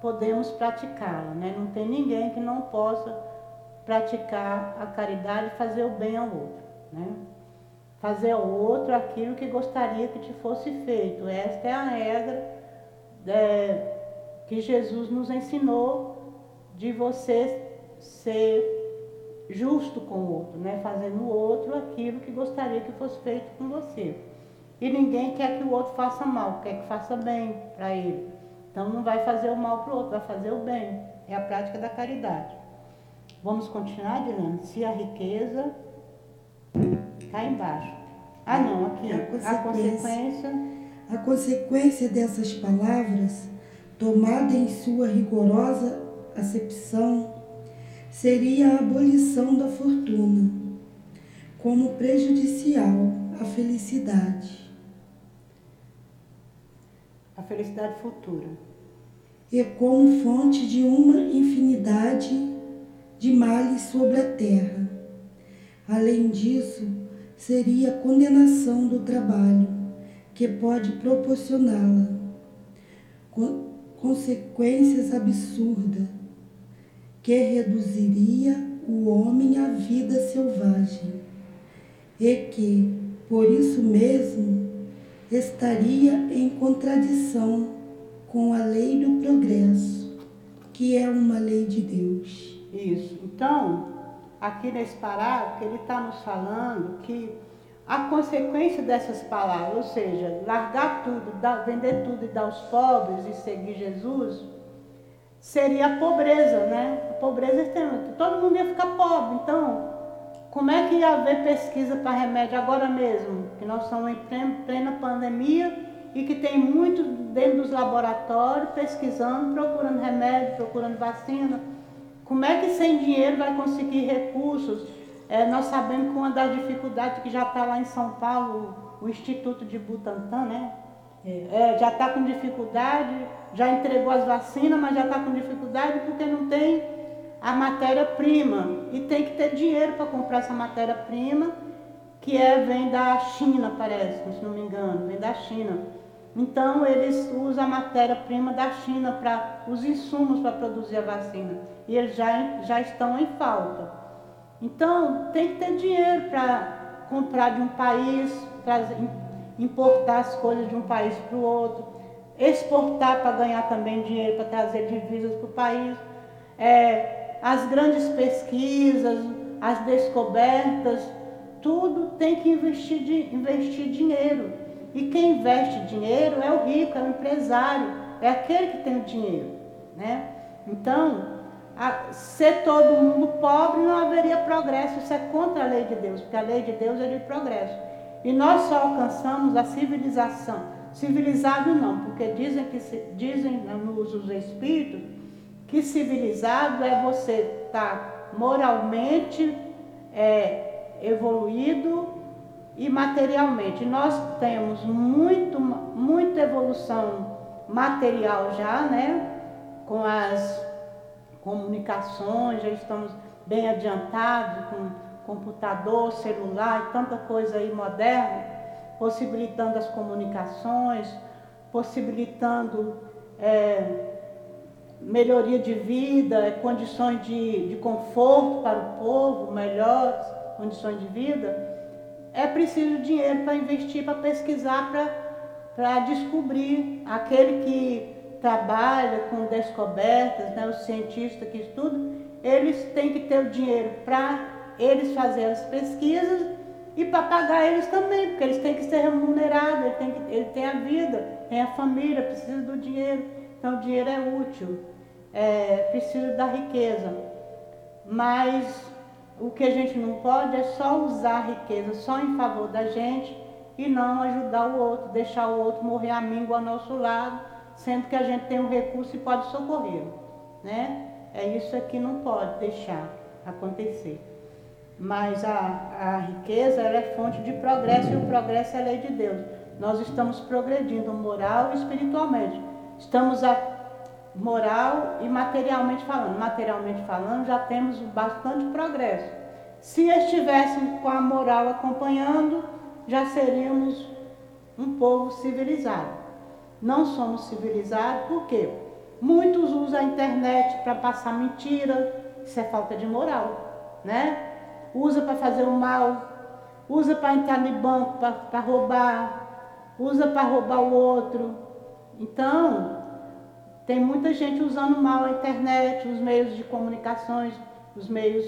podemos praticá-la, né? Não tem ninguém que não possa praticar a caridade e fazer o bem ao outro. Né? fazer ao outro aquilo que gostaria que te fosse feito. Esta é a regra é, que Jesus nos ensinou de você ser justo com o outro, né? fazendo o outro aquilo que gostaria que fosse feito com você. E ninguém quer que o outro faça mal, quer que faça bem para ele. Então não vai fazer o mal para o outro, vai fazer o bem. É a prática da caridade. Vamos continuar, Dilane? Se a riqueza cá embaixo. Ah não, aqui. A consequência, a consequência. A consequência dessas palavras, tomada em sua rigorosa acepção, seria a abolição da fortuna, como prejudicial à felicidade a felicidade futura. E como fonte de uma infinidade de males sobre a terra. Além disso, seria a condenação do trabalho, que pode proporcioná-la consequências absurdas, que reduziria o homem à vida selvagem, e que, por isso mesmo, estaria em contradição com a lei do progresso, que é uma lei de Deus. Isso. Então, aqui nesse parágrafo, ele está nos falando que a consequência dessas palavras, ou seja, largar tudo, dar, vender tudo e dar aos pobres e seguir Jesus, seria a pobreza, né? A pobreza extrema. Todo mundo ia ficar pobre. Então, como é que ia haver pesquisa para remédio agora mesmo? Que nós estamos em plena pandemia e que tem muito dentro dos laboratórios pesquisando, procurando remédio, procurando vacina. Como é que sem dinheiro vai conseguir recursos? É, nós sabemos que uma das dificuldades que já está lá em São Paulo, o Instituto de Butantan, né? É, é já está com dificuldade, já entregou as vacinas, mas já está com dificuldade porque não tem a matéria-prima e tem que ter dinheiro para comprar essa matéria-prima, que é, vem da China, parece, se não me engano, vem da China. Então eles usam a matéria-prima da China para os insumos para produzir a vacina. E eles já, já estão em falta. Então tem que ter dinheiro para comprar de um país, trazer, importar as coisas de um país para o outro, exportar para ganhar também dinheiro para trazer divisas para o país. É, as grandes pesquisas, as descobertas, tudo tem que investir, investir dinheiro. E quem investe dinheiro é o rico, é o empresário, é aquele que tem o dinheiro. Né? Então, a, ser todo mundo pobre não haveria progresso, isso é contra a lei de Deus, porque a lei de Deus é de progresso. E nós só alcançamos a civilização. Civilizado não, porque dizem que dizem nos os espíritos que civilizado é você estar tá moralmente é, evoluído e materialmente. Nós temos muito, muita evolução material já, né? Com as comunicações, já estamos bem adiantados com computador, celular e tanta coisa aí moderna, possibilitando as comunicações, possibilitando é, melhoria de vida, condições de, de conforto para o povo, melhores condições de vida, é preciso dinheiro para investir, para pesquisar, para descobrir. Aquele que trabalha com descobertas, né, os cientistas que estudam, eles têm que ter o dinheiro para eles fazerem as pesquisas e para pagar eles também, porque eles têm que ser remunerados, ele tem, que, ele tem a vida, tem a família, precisa do dinheiro. Então o dinheiro é útil é, precisa da riqueza. Mas o que a gente não pode é só usar a riqueza só em favor da gente e não ajudar o outro, deixar o outro morrer amigo ao nosso lado, sendo que a gente tem um recurso e pode socorrer. Né? É isso que não pode deixar acontecer. Mas a, a riqueza ela é fonte de progresso e o progresso é lei de Deus. Nós estamos progredindo moral e espiritualmente. Estamos a, moral e materialmente falando. Materialmente falando, já temos bastante progresso. Se estivéssemos com a moral acompanhando, já seríamos um povo civilizado. Não somos civilizados porque muitos usam a internet para passar mentira, isso é falta de moral, né? Usa para fazer o mal, usa para entrar no banco para roubar, usa para roubar o outro. Então, tem muita gente usando mal a internet, os meios de comunicações, os meios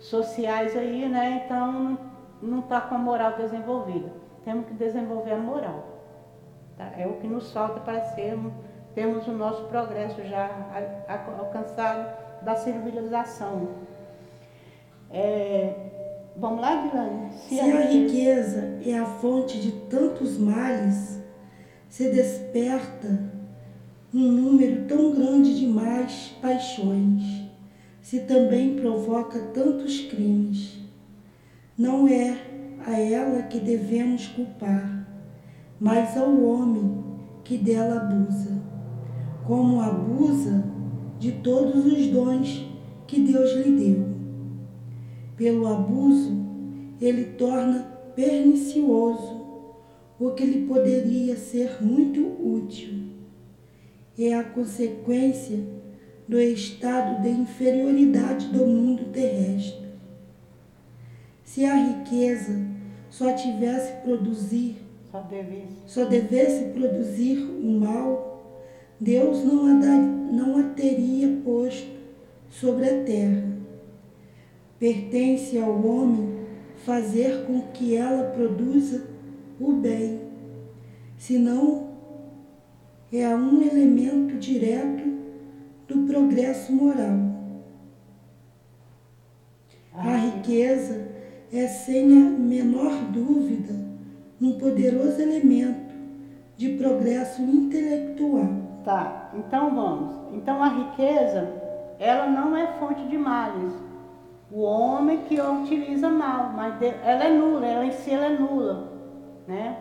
sociais aí, né? Então não está com a moral desenvolvida. Temos que desenvolver a moral. Tá? É o que nos falta para sermos, termos o nosso progresso já alcançado da civilização. É, vamos lá, Guilherme? Se, Se a riqueza é a fonte de tantos males, se desperta um número tão grande de más paixões, se também provoca tantos crimes. Não é a ela que devemos culpar, mas ao homem que dela abusa, como abusa de todos os dons que Deus lhe deu. Pelo abuso, ele torna pernicioso o que lhe poderia ser muito útil é a consequência do estado de inferioridade do mundo terrestre. Se a riqueza só tivesse produzir, só devesse, só devesse produzir o mal, Deus não a, dar, não a teria posto sobre a terra. Pertence ao homem fazer com que ela produza o bem, senão é um elemento direto do progresso moral. A riqueza é, sem a menor dúvida, um poderoso elemento de progresso intelectual. Tá, então vamos. Então a riqueza, ela não é fonte de males. O homem que a utiliza mal, mas ela é nula, ela em si ela é nula, né?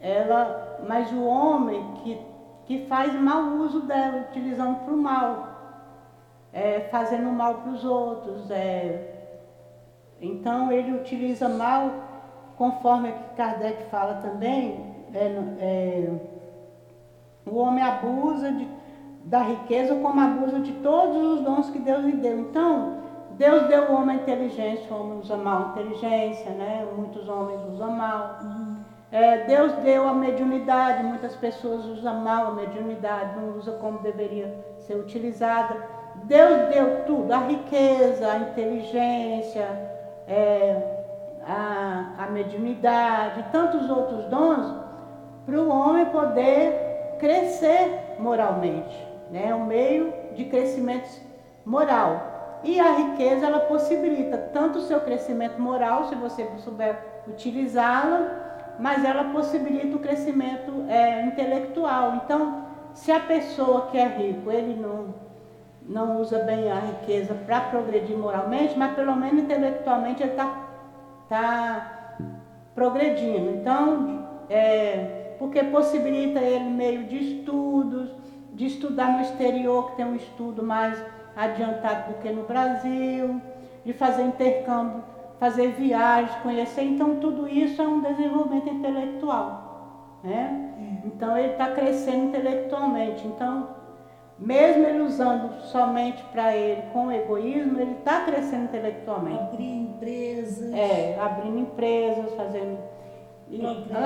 Ela mas o homem que, que faz mau uso dela, utilizando para o mal, é, fazendo mal para os outros. É, então ele utiliza mal, conforme Kardec fala também, é, é, o homem abusa de, da riqueza como abusa de todos os dons que Deus lhe deu. Então, Deus deu o homem inteligência, o homem usa mal inteligência, né? Muitos homens usam mal. É, Deus deu a mediunidade, muitas pessoas usam mal a mediunidade, não usam como deveria ser utilizada. Deus deu tudo, a riqueza, a inteligência, é, a, a mediunidade, tantos outros dons, para o homem poder crescer moralmente. Né? É um meio de crescimento moral. E a riqueza, ela possibilita tanto o seu crescimento moral, se você souber utilizá-la, mas ela possibilita o crescimento é, intelectual. Então, se a pessoa que é rico, ele não, não usa bem a riqueza para progredir moralmente, mas pelo menos intelectualmente ele está tá progredindo. Então, é, porque possibilita ele meio de estudos, de estudar no exterior, que tem um estudo mais adiantado do que no Brasil, de fazer intercâmbio fazer viagens, conhecer. Então, tudo isso é um desenvolvimento intelectual. Né? É. Então, ele está crescendo intelectualmente. Então, mesmo ele usando somente para ele com egoísmo, ele está crescendo intelectualmente. Abrir empresas. É, abrindo empresas, fazendo.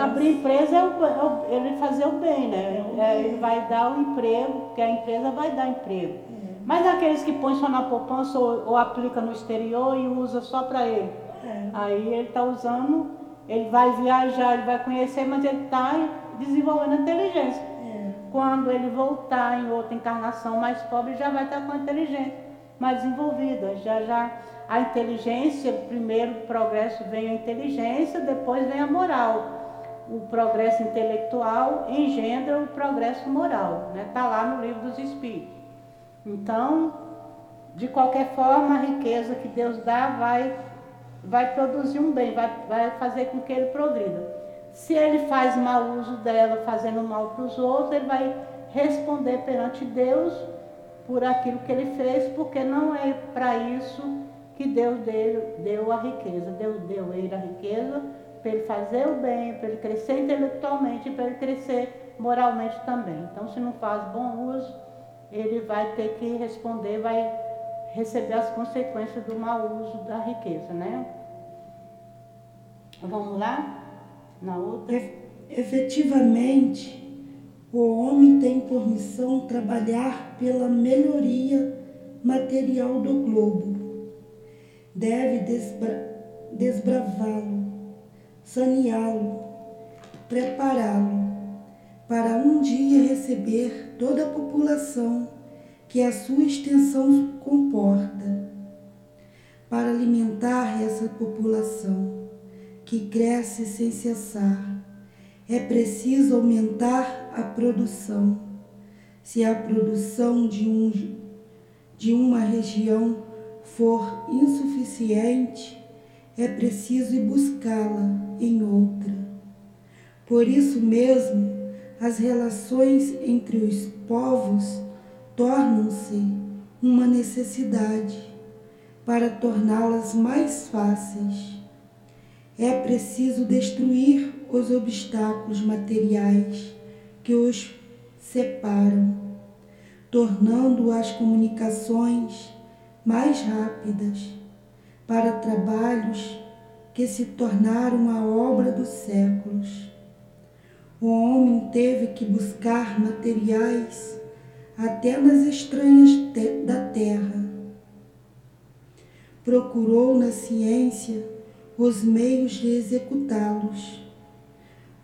abrir empresa é, o, é ele fazer o bem, né? É, é ele vai dar o emprego, porque a empresa vai dar emprego. É. Mas aqueles que põem só na poupança ou, ou aplica no exterior e usa só para ele. É. Aí ele está usando, ele vai viajar, ele vai conhecer, mas ele está desenvolvendo a inteligência. É. Quando ele voltar em outra encarnação mais pobre, já vai estar com a inteligência mais desenvolvida. Já já a inteligência, primeiro o progresso vem a inteligência, depois vem a moral. O progresso intelectual engendra o progresso moral, está né? Lá no livro dos Espíritos. Então, de qualquer forma, a riqueza que Deus dá vai vai produzir um bem, vai, vai fazer com que ele progrida. Se ele faz mau uso dela, fazendo mal para os outros, ele vai responder perante Deus por aquilo que ele fez, porque não é para isso que Deus deu, deu a riqueza. Deus deu ele a riqueza para ele fazer o bem, para ele crescer intelectualmente para ele crescer moralmente também. Então, se não faz bom uso, ele vai ter que responder, vai receber as consequências do mau uso da riqueza, né? Vamos lá? Na outra. Efetivamente, o homem tem por missão trabalhar pela melhoria material do globo. Deve desbra desbravá-lo, saneá-lo, prepará-lo para um dia receber toda a população que a sua extensão comporta, para alimentar essa população que cresce sem cessar é preciso aumentar a produção. Se a produção de, um, de uma região for insuficiente, é preciso ir buscá-la em outra. Por isso mesmo, as relações entre os povos tornam-se uma necessidade para torná-las mais fáceis. É preciso destruir os obstáculos materiais que os separam, tornando as comunicações mais rápidas para trabalhos que se tornaram a obra dos séculos. O homem teve que buscar materiais até nas estranhas te da terra. Procurou na ciência os meios de executá-los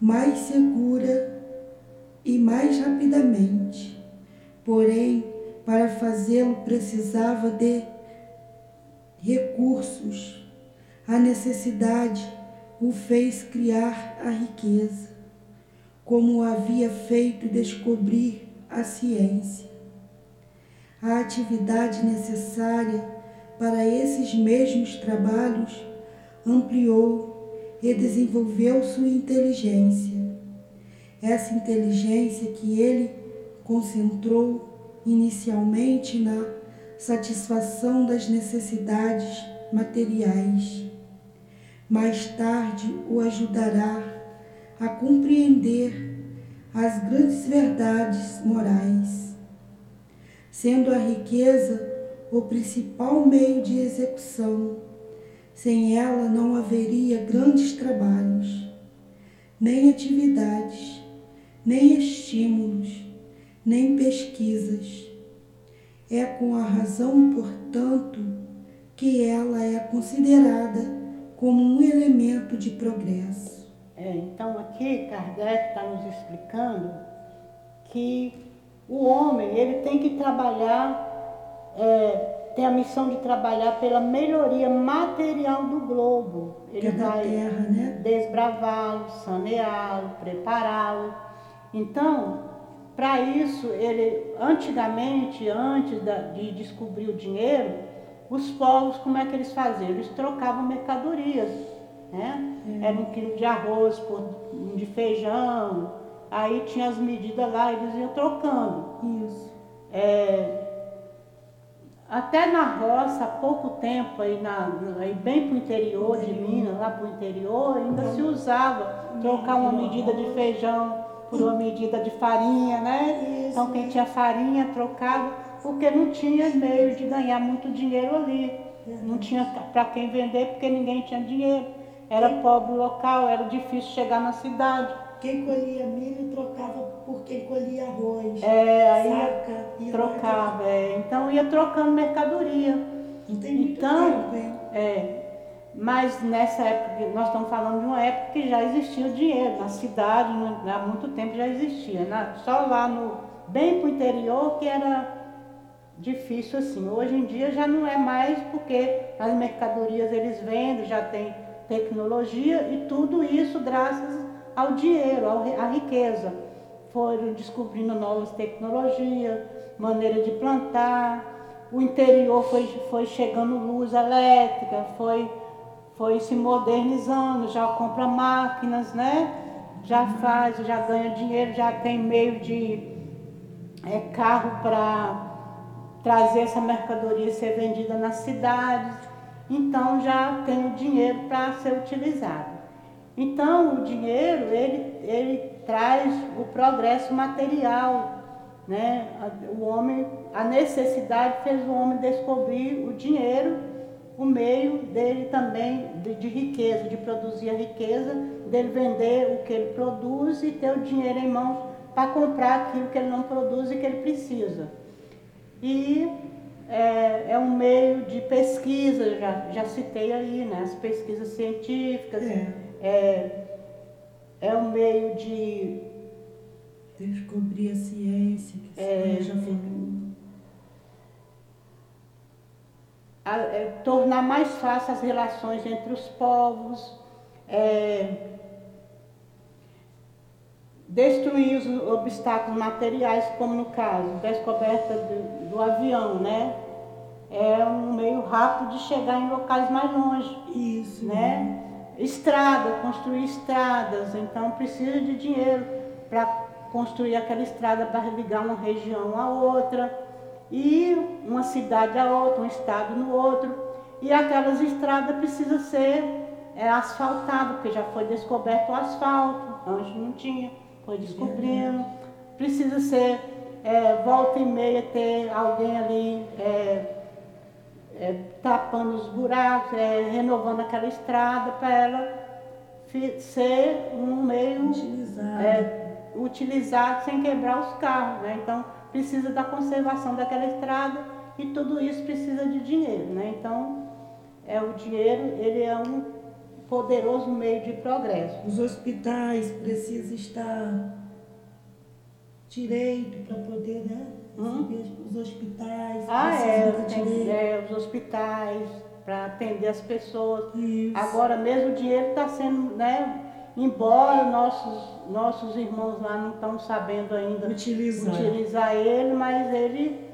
mais segura e mais rapidamente. Porém, para fazê-lo precisava de recursos. A necessidade o fez criar a riqueza, como havia feito descobrir a ciência. A atividade necessária para esses mesmos trabalhos ampliou e desenvolveu sua inteligência. Essa inteligência que ele concentrou inicialmente na satisfação das necessidades materiais, mais tarde o ajudará a compreender as grandes verdades morais, sendo a riqueza o principal meio de execução sem ela não haveria grandes trabalhos, nem atividades, nem estímulos, nem pesquisas. É com a razão, portanto, que ela é considerada como um elemento de progresso. É, então aqui Kardec está nos explicando que o homem ele tem que trabalhar é, tem a missão de trabalhar pela melhoria material do globo. Ele é vai terra, né? desbravá-lo, saneá-lo, prepará-lo. Então, para isso, ele antigamente, antes de descobrir o dinheiro, os povos, como é que eles faziam? Eles trocavam mercadorias. Né? É. Era um quilo de arroz por um de feijão, aí tinha as medidas lá, eles iam trocando. Isso. É, até na roça, há pouco tempo, aí, na, aí bem para o interior de Minas, lá para o interior, ainda se usava trocar uma medida de feijão por uma medida de farinha, né? Então quem tinha farinha trocava, porque não tinha meio de ganhar muito dinheiro ali. Não tinha para quem vender, porque ninguém tinha dinheiro. Era pobre local, era difícil chegar na cidade. Quem colhia milho trocava por quem colhia arroz. É, aí saca, trocava. É. Então ia trocando mercadoria. Muito então, tempo? É. Mas nessa época, nós estamos falando de uma época que já existia o dinheiro. Na cidade, há muito tempo já existia. Né? Só lá no, bem para o interior que era difícil assim. Hoje em dia já não é mais porque as mercadorias eles vendem, já tem tecnologia e tudo isso graças ao dinheiro, à riqueza. Foram descobrindo novas tecnologias, maneira de plantar, o interior foi, foi chegando luz elétrica, foi, foi se modernizando, já compra máquinas, né? Já faz, já ganha dinheiro, já tem meio de é, carro para trazer essa mercadoria ser vendida nas cidades. Então já tem o dinheiro para ser utilizado. Então, o dinheiro, ele, ele traz o progresso material, né? O homem, a necessidade fez o homem descobrir o dinheiro o meio dele também de, de, riqueza, de produzir a riqueza, dele vender o que ele produz e ter o dinheiro em mãos para comprar aquilo que ele não produz e que ele precisa. E é, é um meio de pesquisa, já, já citei aí, né? As pesquisas científicas. É, é, é um meio de descobrir a ciência, que é, já é, tornar mais fácil as relações entre os povos, é, destruir os obstáculos materiais, como no caso, descoberta do, do avião, né? É um meio rápido de chegar em locais mais longe. Isso. Né? Estrada, construir estradas, então precisa de dinheiro para construir aquela estrada para ligar uma região a outra e uma cidade a outra, um estado no outro. E aquelas estradas precisam ser é, asfaltadas, porque já foi descoberto o asfalto, antes não tinha, foi descobrindo. Precisa ser, é, volta e meia, ter alguém ali é, é tapando os buracos, é, renovando aquela estrada para ela ser um meio utilizado. É, utilizado sem quebrar os carros. Né? Então, precisa da conservação daquela estrada e tudo isso precisa de dinheiro, né? Então, é o dinheiro, ele é um poderoso meio de progresso. Os hospitais precisam estar direito para poder, né? Hum? Os hospitais ah, é, tem, é, os hospitais para atender as pessoas. Isso. Agora mesmo o dinheiro está sendo, né? embora nossos, nossos irmãos lá não estão sabendo ainda utilizar, utilizar ele, mas ele,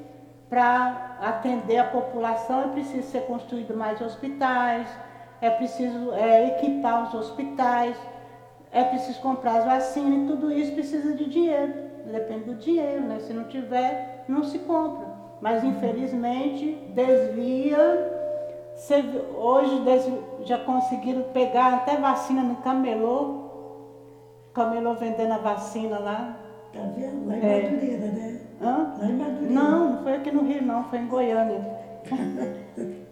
para atender a população, é preciso ser construído mais hospitais, é preciso é, equipar os hospitais, é preciso comprar as vacinas, e tudo isso precisa de dinheiro, depende do dinheiro, né? Se não tiver, não se compra. Mas infelizmente desvia hoje já conseguiram pegar até vacina no camelô. Camelô vendendo a vacina lá. Tá vendo? Lá em é. Madureira, né? Hã? Lá em Madureira. Não, não foi aqui no Rio não, foi em Goiânia.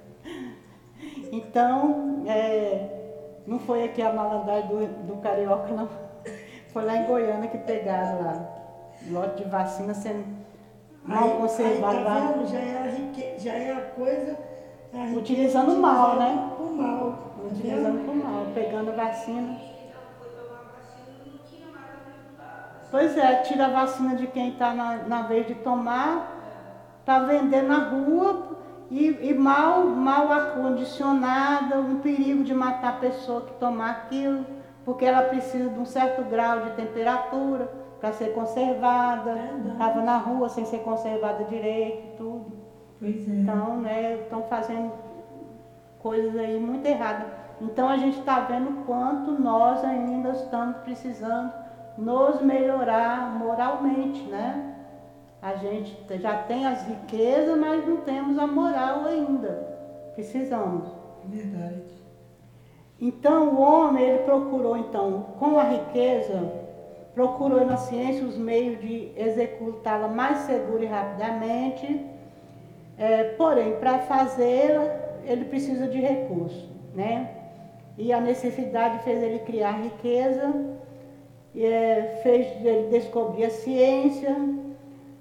então, é, não foi aqui a malandragem do, do Carioca, não. Foi lá em Goiânia que pegaram lá. Lote de vacina sendo mal conservado tá Vendo? Já, é a rique... já é a coisa Utilizando mal, né? Por mal. Utilizando por mal, pegando vacina. Pois é, tira a vacina de quem está na, na vez de tomar, para vender na rua e, e, mal, mal acondicionada, um perigo de matar a pessoa que tomar aquilo, porque ela precisa de um certo grau de temperatura para ser conservada. Estava na rua sem ser conservada direito, tudo. Pois é. Então, né, estão fazendo coisas aí muito erradas. Então a gente está vendo quanto nós ainda estamos precisando nos melhorar moralmente, né? A gente já tem as riquezas, mas não temos a moral ainda. Precisamos. Verdade. Então o homem ele procurou então com a riqueza procurou na ciência os meios de executá-la mais segura e rapidamente é, porém, para fazê-la, ele precisa de recursos, né? E a necessidade fez ele criar riqueza, é, fez ele descobrir a ciência,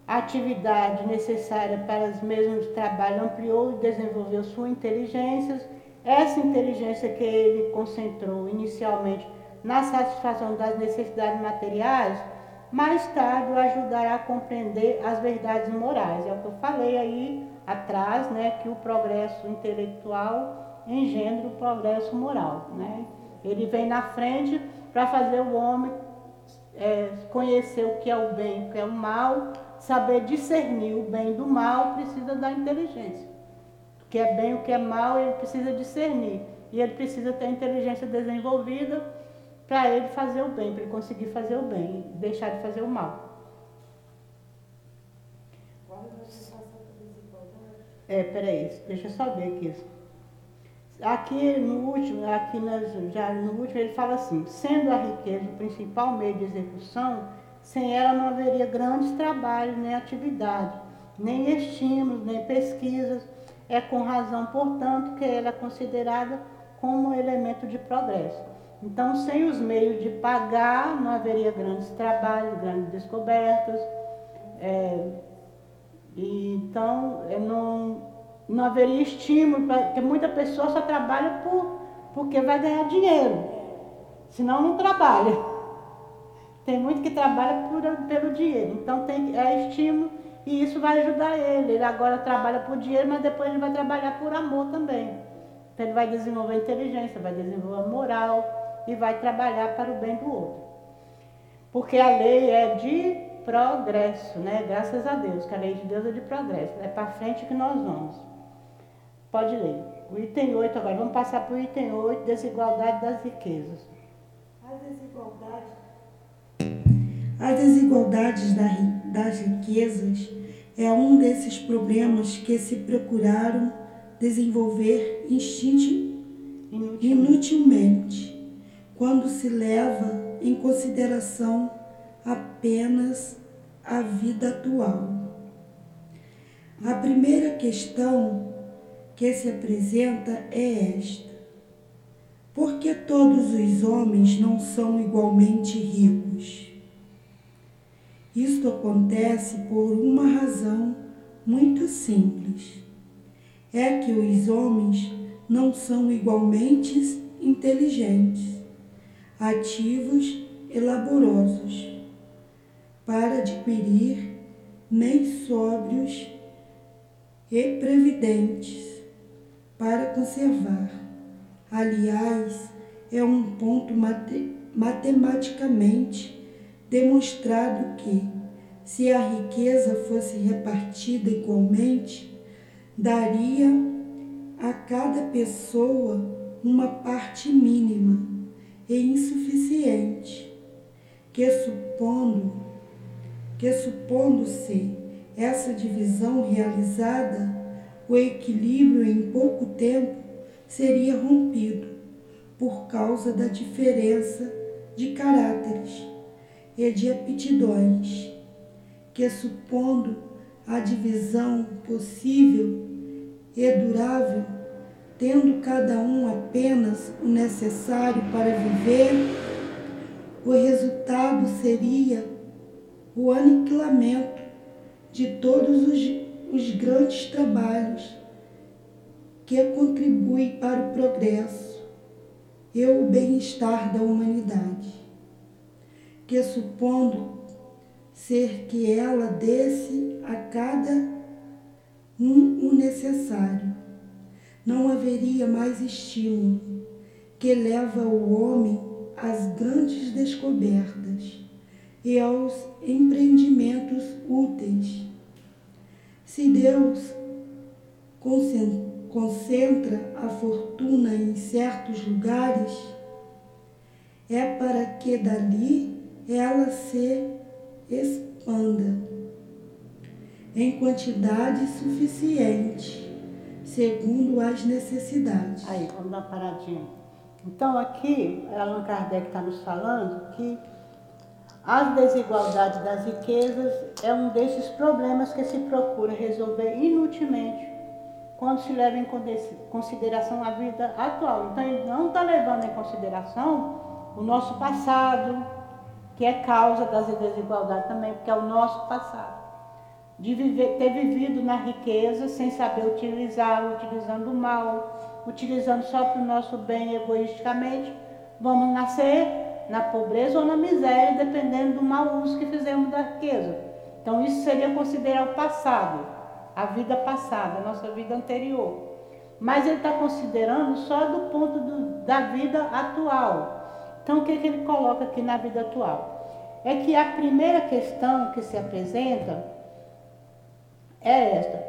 a atividade necessária para os mesmos trabalhos ampliou e desenvolveu sua inteligência. Essa inteligência que ele concentrou inicialmente na satisfação das necessidades materiais, mais tarde o ajudará a compreender as verdades morais. É o que eu falei aí atrás, né, que o progresso intelectual engendra o progresso moral. Né? Ele vem na frente para fazer o homem é, conhecer o que é o bem e o que é o mal, saber discernir o bem do mal, precisa da inteligência. O que é bem o que é mal, ele precisa discernir. E ele precisa ter inteligência desenvolvida para ele fazer o bem, para ele conseguir fazer o bem e deixar de fazer o mal. É, peraí, deixa eu só ver aqui. Aqui no último, aqui nas, já no último ele fala assim, sendo a riqueza o principal meio de execução, sem ela não haveria grandes trabalhos, nem atividade, nem estímulos, nem pesquisas. é com razão, portanto, que ela é considerada como elemento de progresso. Então, sem os meios de pagar, não haveria grandes trabalhos, grandes descobertas. É, então, não, não haveria estímulo, porque muita pessoa só trabalha por, porque vai ganhar dinheiro, senão não trabalha. Tem muito que trabalha por, pelo dinheiro, então tem, é estímulo e isso vai ajudar ele. Ele agora trabalha por dinheiro, mas depois ele vai trabalhar por amor também. Então ele vai desenvolver inteligência, vai desenvolver moral e vai trabalhar para o bem do outro. Porque a lei é de progresso, né? Graças a Deus, que a lei de Deus é de progresso. É para frente que nós vamos. Pode ler. O item 8 agora. Vamos passar para o item 8, desigualdade das riquezas. As desigualdades, As desigualdades das riquezas é um desses problemas que se procuraram desenvolver inutilmente, inutilmente quando se leva em consideração apenas a vida atual. A primeira questão que se apresenta é esta: por que todos os homens não são igualmente ricos? Isto acontece por uma razão muito simples. É que os homens não são igualmente inteligentes, ativos e laborosos para adquirir, nem sóbrios e previdentes para conservar. Aliás, é um ponto mate, matematicamente demonstrado que, se a riqueza fosse repartida igualmente, daria a cada pessoa uma parte mínima e insuficiente, que supondo que supondo-se essa divisão realizada, o equilíbrio em pouco tempo seria rompido por causa da diferença de caráteres e de aptidões, que supondo a divisão possível e durável, tendo cada um apenas o necessário para viver, o resultado seria o aniquilamento de todos os, os grandes trabalhos que contribuem para o progresso e o bem-estar da humanidade, que supondo ser que ela desse a cada um o necessário, não haveria mais estímulo que leva o homem às grandes descobertas e aos empreendimentos úteis. Se Deus concentra a fortuna em certos lugares, é para que dali ela se expanda em quantidade suficiente, segundo as necessidades. Aí, vamos dar uma paradinha. Então, aqui, Allan Kardec está nos falando que as desigualdades das riquezas é um desses problemas que se procura resolver inutilmente quando se leva em consideração a vida atual. Então, ele não está levando em consideração o nosso passado, que é causa das desigualdades também, porque é o nosso passado. De viver, ter vivido na riqueza sem saber utilizar, utilizando mal, utilizando só para o nosso bem egoisticamente, vamos nascer na pobreza ou na miséria, dependendo do mau uso que fizemos da riqueza. Então, isso seria considerar o passado, a vida passada, a nossa vida anterior. Mas ele está considerando só do ponto do, da vida atual. Então, o que, que ele coloca aqui na vida atual? É que a primeira questão que se apresenta é esta: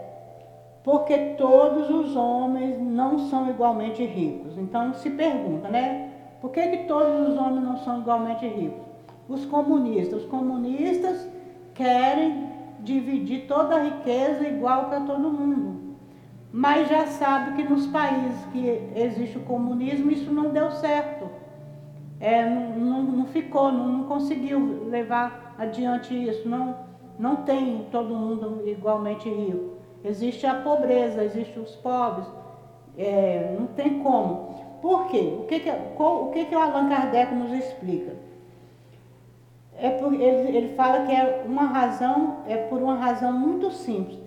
porque todos os homens não são igualmente ricos. Então, se pergunta, né? Por que, que todos os homens não são igualmente ricos? Os comunistas. Os comunistas querem dividir toda a riqueza igual para todo mundo. Mas já sabe que nos países que existe o comunismo, isso não deu certo. É, não, não, não ficou, não, não conseguiu levar adiante isso. Não, não tem todo mundo igualmente rico. Existe a pobreza, existem os pobres. É, não tem como. Por quê? O que, que, qual, o que, que o Allan Kardec nos explica? É por, ele, ele fala que é uma razão, é por uma razão muito simples.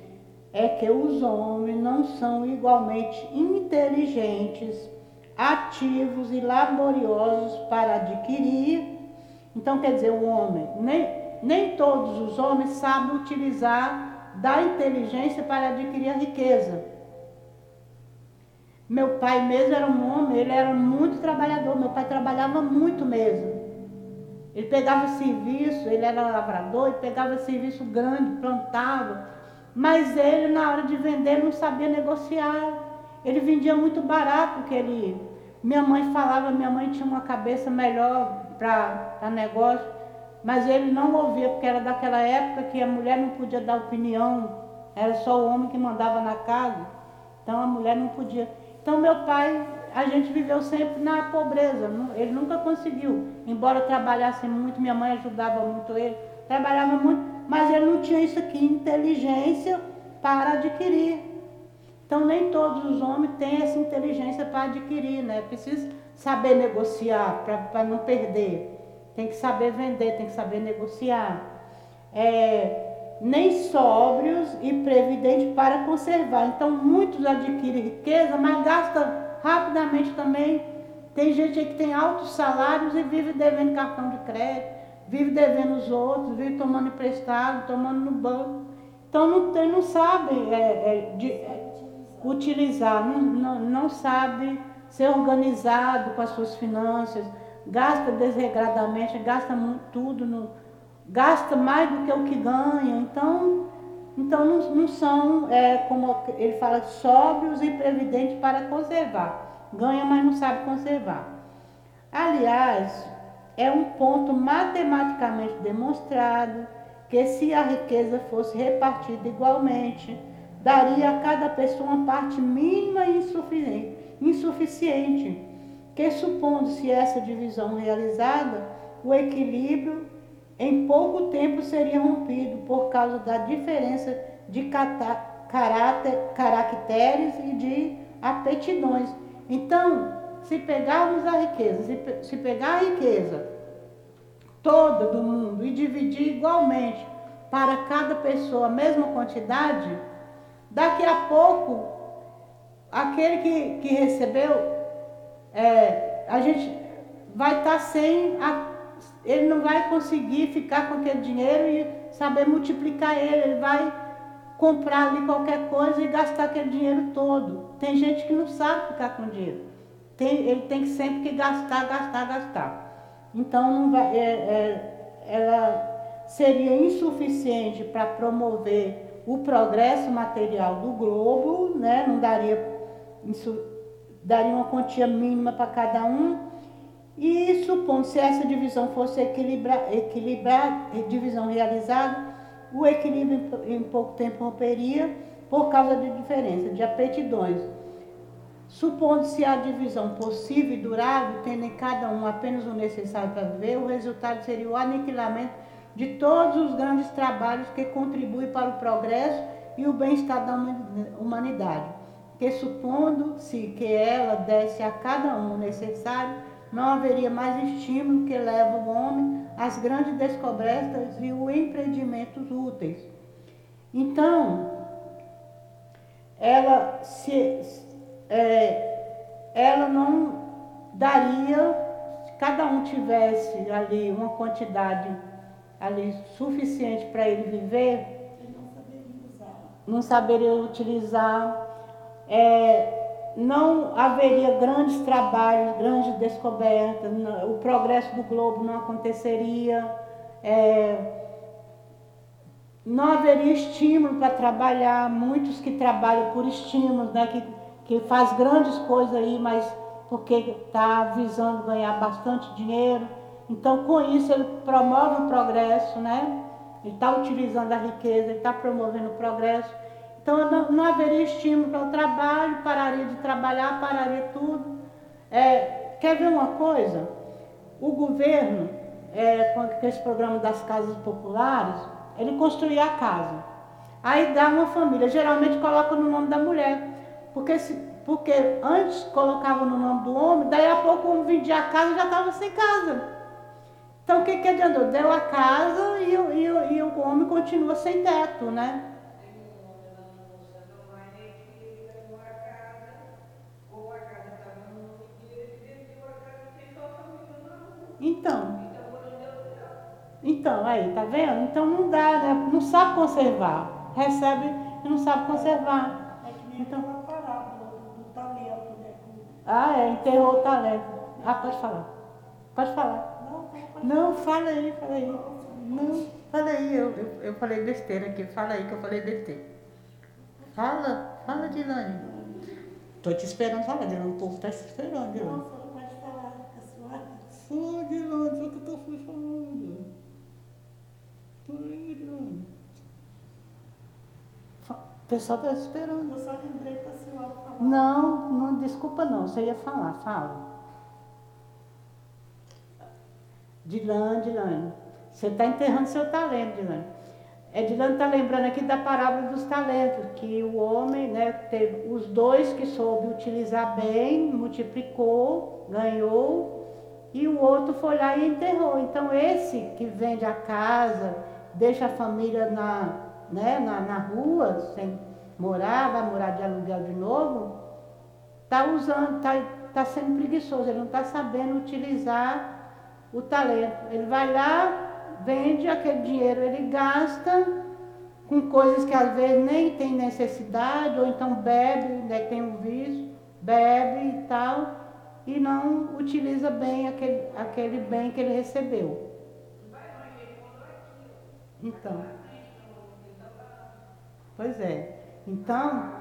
É que os homens não são igualmente inteligentes, ativos e laboriosos para adquirir. Então, quer dizer, o homem, nem, nem todos os homens sabem utilizar da inteligência para adquirir a riqueza. Meu pai mesmo era um homem, ele era muito trabalhador, meu pai trabalhava muito mesmo. Ele pegava serviço, ele era lavrador, ele pegava serviço grande, plantava, mas ele na hora de vender não sabia negociar. Ele vendia muito barato que ele. Minha mãe falava, minha mãe tinha uma cabeça melhor para negócio, mas ele não ouvia, porque era daquela época que a mulher não podia dar opinião, era só o homem que mandava na casa, então a mulher não podia. Então meu pai, a gente viveu sempre na pobreza, ele nunca conseguiu, embora trabalhasse muito, minha mãe ajudava muito ele, trabalhava muito, mas ele não tinha isso aqui, inteligência para adquirir. Então nem todos os homens têm essa inteligência para adquirir, né? Precisa saber negociar para não perder. Tem que saber vender, tem que saber negociar. É, nem sóbrios e previdentes para conservar. Então, muitos adquirem riqueza, mas gastam rapidamente também. Tem gente aí que tem altos salários e vive devendo cartão de crédito, vive devendo os outros, vive tomando emprestado, tomando no banco. Então, não, tem, não sabe é, é, de, é, utilizar, não, não, não sabe ser organizado com as suas finanças, gasta desregradamente, gasta muito, tudo no gasta mais do que o que ganha, então, então não, não são, é, como ele fala, sóbrios e previdentes para conservar. Ganha, mas não sabe conservar. Aliás, é um ponto matematicamente demonstrado que se a riqueza fosse repartida igualmente, daria a cada pessoa uma parte mínima e insuficiente, insuficiente que supondo-se essa divisão realizada, o equilíbrio em pouco tempo seria rompido por causa da diferença de caráter, caracteres e de aptidões. Então, se pegarmos a riqueza, se, se pegar a riqueza toda do mundo e dividir igualmente para cada pessoa a mesma quantidade, daqui a pouco, aquele que, que recebeu, é, a gente vai estar tá sem a ele não vai conseguir ficar com aquele dinheiro e saber multiplicar ele. Ele vai comprar ali qualquer coisa e gastar aquele dinheiro todo. Tem gente que não sabe ficar com dinheiro. Tem, ele tem que sempre que gastar, gastar, gastar. Então vai, é, é, ela seria insuficiente para promover o progresso material do globo, né? não daria, daria uma quantia mínima para cada um e supondo se essa divisão fosse equilibrar, equilibrar divisão realizada, o equilíbrio em pouco tempo romperia por causa de diferença de apetidões. Supondo-se a divisão possível e durável, tendo em cada um apenas o necessário para viver, o resultado seria o aniquilamento de todos os grandes trabalhos que contribuem para o progresso e o bem-estar da humanidade. Que supondo-se que ela desse a cada um o necessário, não haveria mais estímulo que leva o homem às grandes descobertas e os empreendimentos úteis. Então, ela se é, ela não daria, se cada um tivesse ali uma quantidade ali suficiente para ele viver, não saberia usar. Não saberia utilizar. É, não haveria grandes trabalhos, grandes descobertas, o progresso do globo não aconteceria, é, não haveria estímulo para trabalhar, muitos que trabalham por estímulos, né, que, que faz grandes coisas aí, mas porque está visando ganhar bastante dinheiro. Então, com isso, ele promove o progresso, né? Ele está utilizando a riqueza, ele está promovendo o progresso. Então não, não haveria estímulo para o trabalho, pararia de trabalhar, pararia tudo. É, quer ver uma coisa? O governo, é, com esse programa das casas populares, ele construía a casa. Aí dá uma família. Geralmente coloca no nome da mulher. Porque, se, porque antes colocava no nome do homem, daí a pouco homem vendia a casa e já estava sem casa. Então o que, que adiantou? Deu a casa e, e, e o homem continua sem teto, né? Então, então, aí, tá vendo? Então não dá, né? Não sabe conservar. Recebe e não sabe conservar. É que nem então, uma parábola do, do talento, né? Ah, é, enterrou o talento. Ah, pode falar. Pode falar. Não, pode Não, fala aí, fala aí. Não, fala aí, eu, eu, eu falei besteira aqui. Fala aí que eu falei besteira. Fala, fala, Dilane. Tô te esperando falar, Dilane. O povo tá te esperando, Dilane. Não, você não pode falar, fica suave. Fala, Dilane, só que eu tô falando. Fala aí. Fa- O pessoal tá esperando. Eu só lembrei para a senhora falar. Não, não, desculpa não, você ia falar, fala. Dilane, Dilane, você está enterrando seu talento, Dilane. É, Dilane está lembrando aqui da parábola dos talentos, que o homem, né, teve os dois que soube utilizar bem, multiplicou, ganhou, e o outro foi lá e enterrou. Então esse que vende a casa, deixa a família na, né, na, na rua, sem morar, vai morar de aluguel de novo, está usando, está tá sendo preguiçoso, ele não está sabendo utilizar o talento. Ele vai lá, vende aquele dinheiro, ele gasta com coisas que às vezes nem tem necessidade, ou então bebe, né, tem um vício, bebe e tal, e não utiliza bem aquele, aquele bem que ele recebeu. Então. Pois é. Então,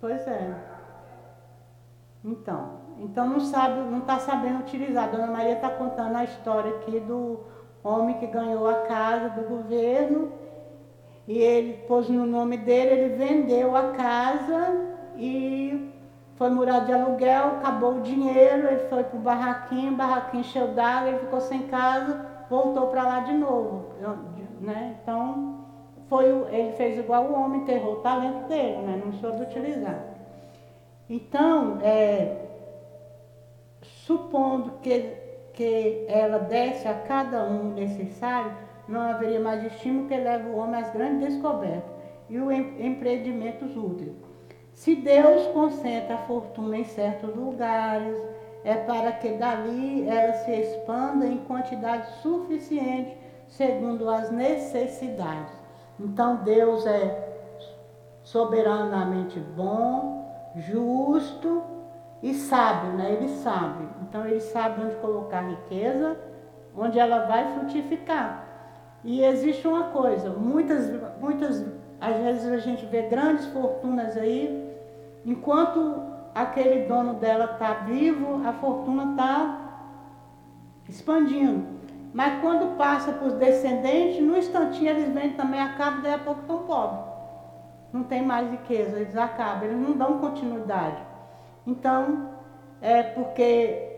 Pois é. Então, então não sabe, não está sabendo utilizar. Dona Maria está contando a história aqui do homem que ganhou a casa do governo e ele pôs no nome dele, ele vendeu a casa e foi morar de aluguel, acabou o dinheiro, ele foi para o barraquinho, barraquinho encheu d'água, ele ficou sem casa, voltou para lá de novo. Né? Então, foi, ele fez igual o homem, enterrou o talento dele, né? não soube utilizar. Então, é, supondo que, que ela desse a cada um necessário, não haveria mais estímulo que leve o homem às grandes descobertas e os em- empreendimentos úteis. Se Deus concentra a fortuna em certos lugares, é para que dali ela se expanda em quantidade suficiente segundo as necessidades. Então Deus é soberanamente bom, justo e sábio, né? Ele sabe. Então ele sabe onde colocar a riqueza, onde ela vai frutificar. E existe uma coisa, muitas, muitas, às vezes a gente vê grandes fortunas aí, enquanto aquele dono dela está vivo, a fortuna está expandindo. Mas quando passa para os descendentes, no instantinho eles vendem também, acabam, daí a pouco estão pobres. Não tem mais riqueza, eles acabam, eles não dão continuidade. Então, é porque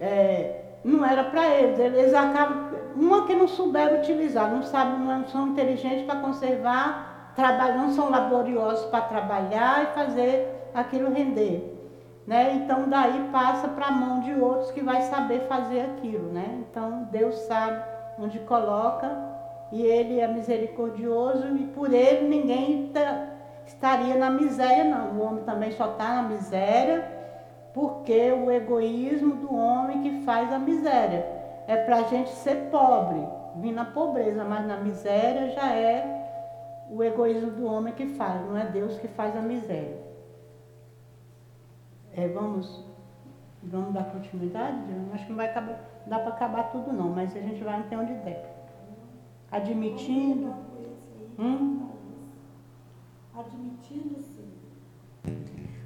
é, não era para eles, eles acabam, uma que não souberam utilizar, não sabem, não são inteligentes para conservar, trabalham, não são laboriosos para trabalhar e fazer aquilo render. Né? Então daí passa para a mão de outros que vai saber fazer aquilo, né? Então Deus sabe onde coloca e Ele é misericordioso e por Ele ninguém tá- estaria na miséria não. O homem também só está na miséria porque o egoísmo do homem que faz a miséria é para a gente ser pobre, vir na pobreza, mas na miséria já é o egoísmo do homem que faz, não é Deus que faz a miséria. É, vamos, vamos dar continuidade? Acho que não vai acabar, dá para acabar tudo não, mas a gente vai até onde der. Admitindo. Hum? Admitindo-se.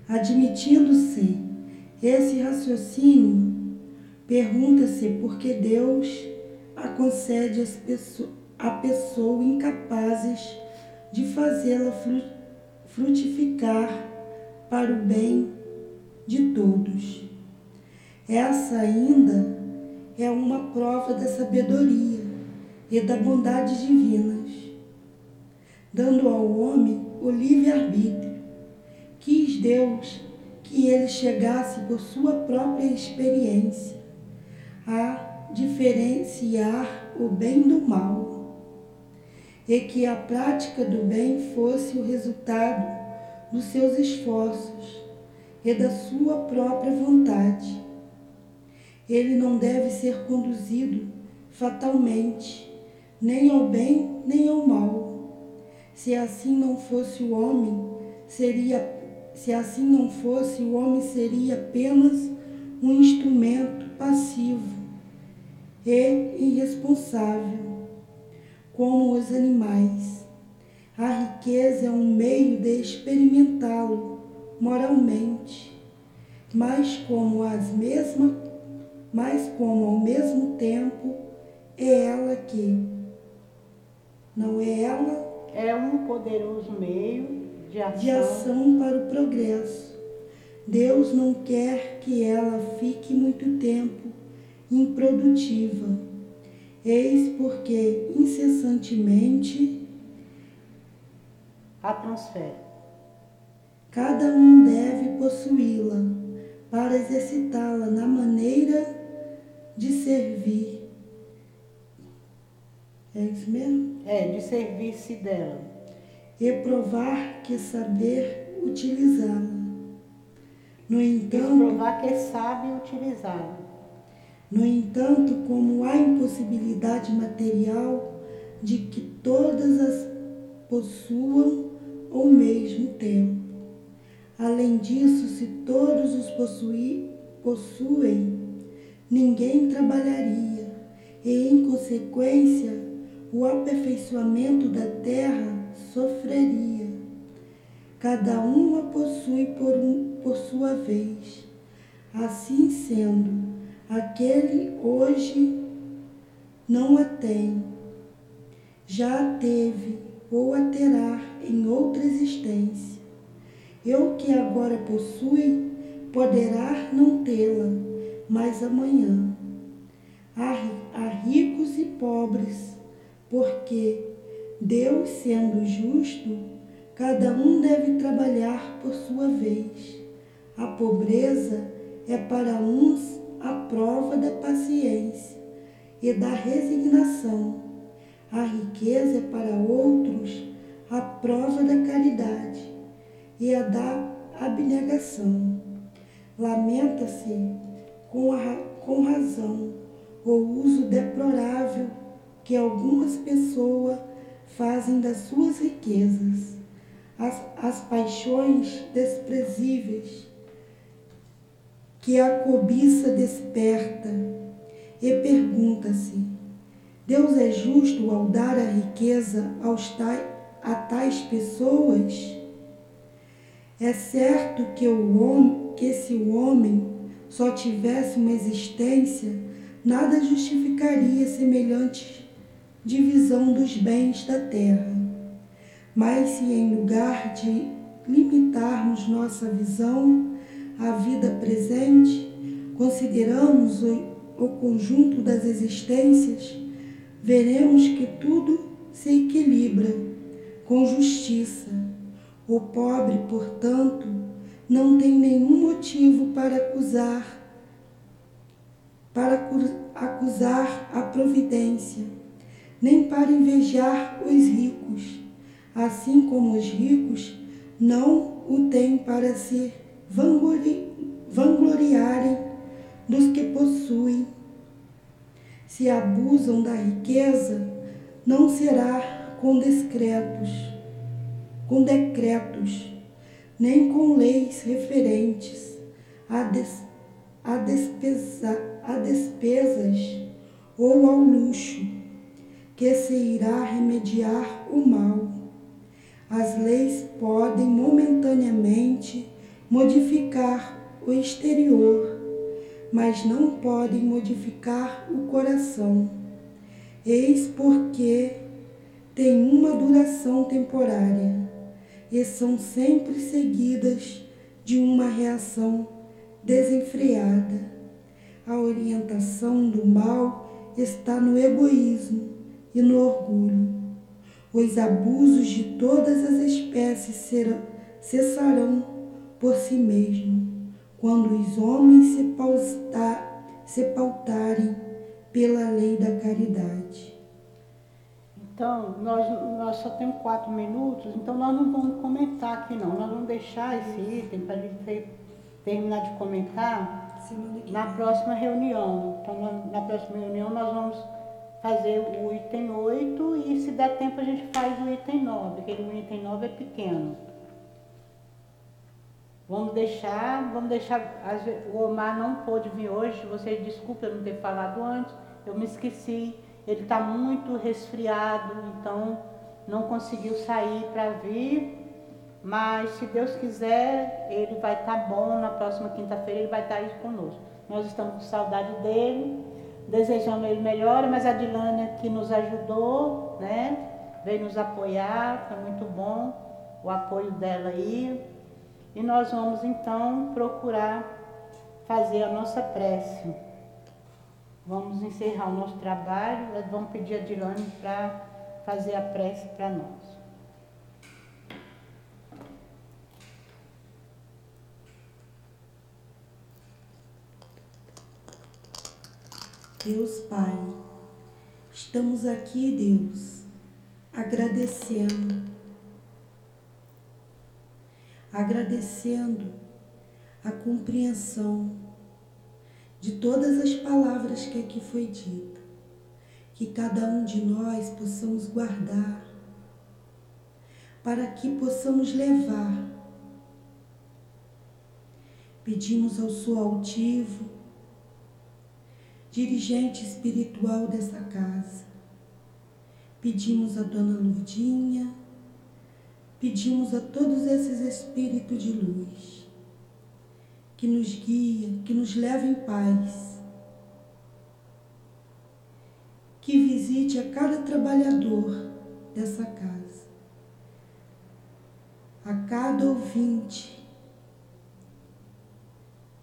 Admitindo-se esse raciocínio, pergunta-se por que Deus a concede a pessoa incapazes de fazê-la fru- frutificar para o bem de todos. Essa ainda é uma prova da sabedoria e da bondade divinas, dando ao homem o livre-arbítrio. Quis Deus que ele chegasse por sua própria experiência a diferenciar o bem do mal e que a prática do bem fosse o resultado dos seus esforços e da sua própria vontade. Ele não deve ser conduzido fatalmente, nem ao bem nem ao mal. Se assim não fosse o homem, seria se assim não fosse, o homem seria apenas um instrumento passivo e irresponsável, como os animais. A riqueza é um meio de experimentá-lo moralmente, mas como as mesmas, mas como ao mesmo tempo é ela que não é ela é um poderoso meio de ação. de ação para o progresso. Deus não quer que ela fique muito tempo improdutiva. Eis porque incessantemente a transfere. Cada um deve possuí-la para exercitá-la na maneira de servir. É isso mesmo? É, de servir-se dela. E provar que saber utilizá-la. No entanto, provar que sabe utilizá-la. No entanto, como há impossibilidade material de que todas as possuam ao mesmo tempo. Além disso, se todos os possuir, possuem, ninguém trabalharia e, em consequência, o aperfeiçoamento da terra sofreria. Cada um a possui por, um, por sua vez. Assim sendo, aquele hoje não a tem, já a teve ou a terá em outra existência. E o que agora possui poderá não tê-la, mas amanhã. Há ricos e pobres, porque Deus sendo justo, cada um deve trabalhar por sua vez. A pobreza é para uns a prova da paciência e da resignação. A riqueza é para outros a prova da caridade e a da abnegação. Lamenta-se com, com razão o uso deplorável que algumas pessoas fazem das suas riquezas as, as paixões desprezíveis que a cobiça desperta e pergunta-se: Deus é justo ao dar a riqueza aos tais, a tais pessoas? É certo que, o homem, que se o homem só tivesse uma existência, nada justificaria semelhante divisão dos bens da terra. Mas se em lugar de limitarmos nossa visão à vida presente, consideramos o, o conjunto das existências, veremos que tudo se equilibra com justiça. O pobre, portanto, não tem nenhum motivo para acusar para acusar a providência nem para invejar os ricos, assim como os ricos não o têm para se vanglori vangloriarem dos que possuem. Se abusam da riqueza, não será com discretos, com decretos, nem com leis referentes a, des, a, despesa, a despesas ou ao luxo que se irá remediar o mal. As leis podem momentaneamente modificar o exterior, mas não podem modificar o coração. Eis porque têm uma duração temporária e são sempre seguidas de uma reação desenfreada. A, ori orientação do mal está no egoísmo e no orgulho. Os abusos de todas as espécies serão, cessarão por si mesmo, quando os homens se, pautar, se pautarem pela lei da caridade. Então, nós, nós só temos quatro minutos, então nós não vamos comentar aqui não. Nós vamos deixar esse item para a gente ter, terminar de comentar na próxima reunião. Então, na, na, próxima reunião nós vamos fazer o item 8 e se der tempo a gente faz o item 9, porque o item 9 é pequeno. Vamos deixar, vamos deixar, o Omar não pôde vir hoje, vocês desculpem eu não ter falado antes, eu me esqueci ele está muito resfriado, então não conseguiu sair para vir. Mas se Deus quiser, ele vai estar tá bom na próxima quinta-feira, ele vai estar tá aí conosco. Nós estamos com saudade dele, desejando ele melhor, mas a Dilânia que nos ajudou, né? Veio nos apoiar, foi muito bom o apoio dela aí. E nós vamos então procurar fazer a nossa prece. Vamos encerrar o nosso trabalho, vamos pedir a Dilane para fazer a prece para nós. Deus Pai, estamos aqui, Deus, agradecendo, agradecendo a compreensão de todas as palavras que aqui foi dita, que cada um de nós possamos guardar, para que possamos levar. Pedimos ao Senhor altivo, dirigente espiritual dessa casa, pedimos a Dona Lurdinha, pedimos a todos esses espíritos de luz que nos guia, que nos leva em paz. Que visite a cada trabalhador dessa casa, a cada ouvinte,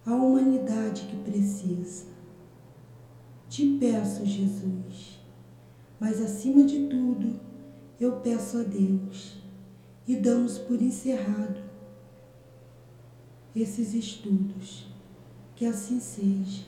a humanidade que precisa. Te peço, Jesus, mas acima de tudo, eu peço a Deus e damos por encerrado esses estudos. Que assim seja.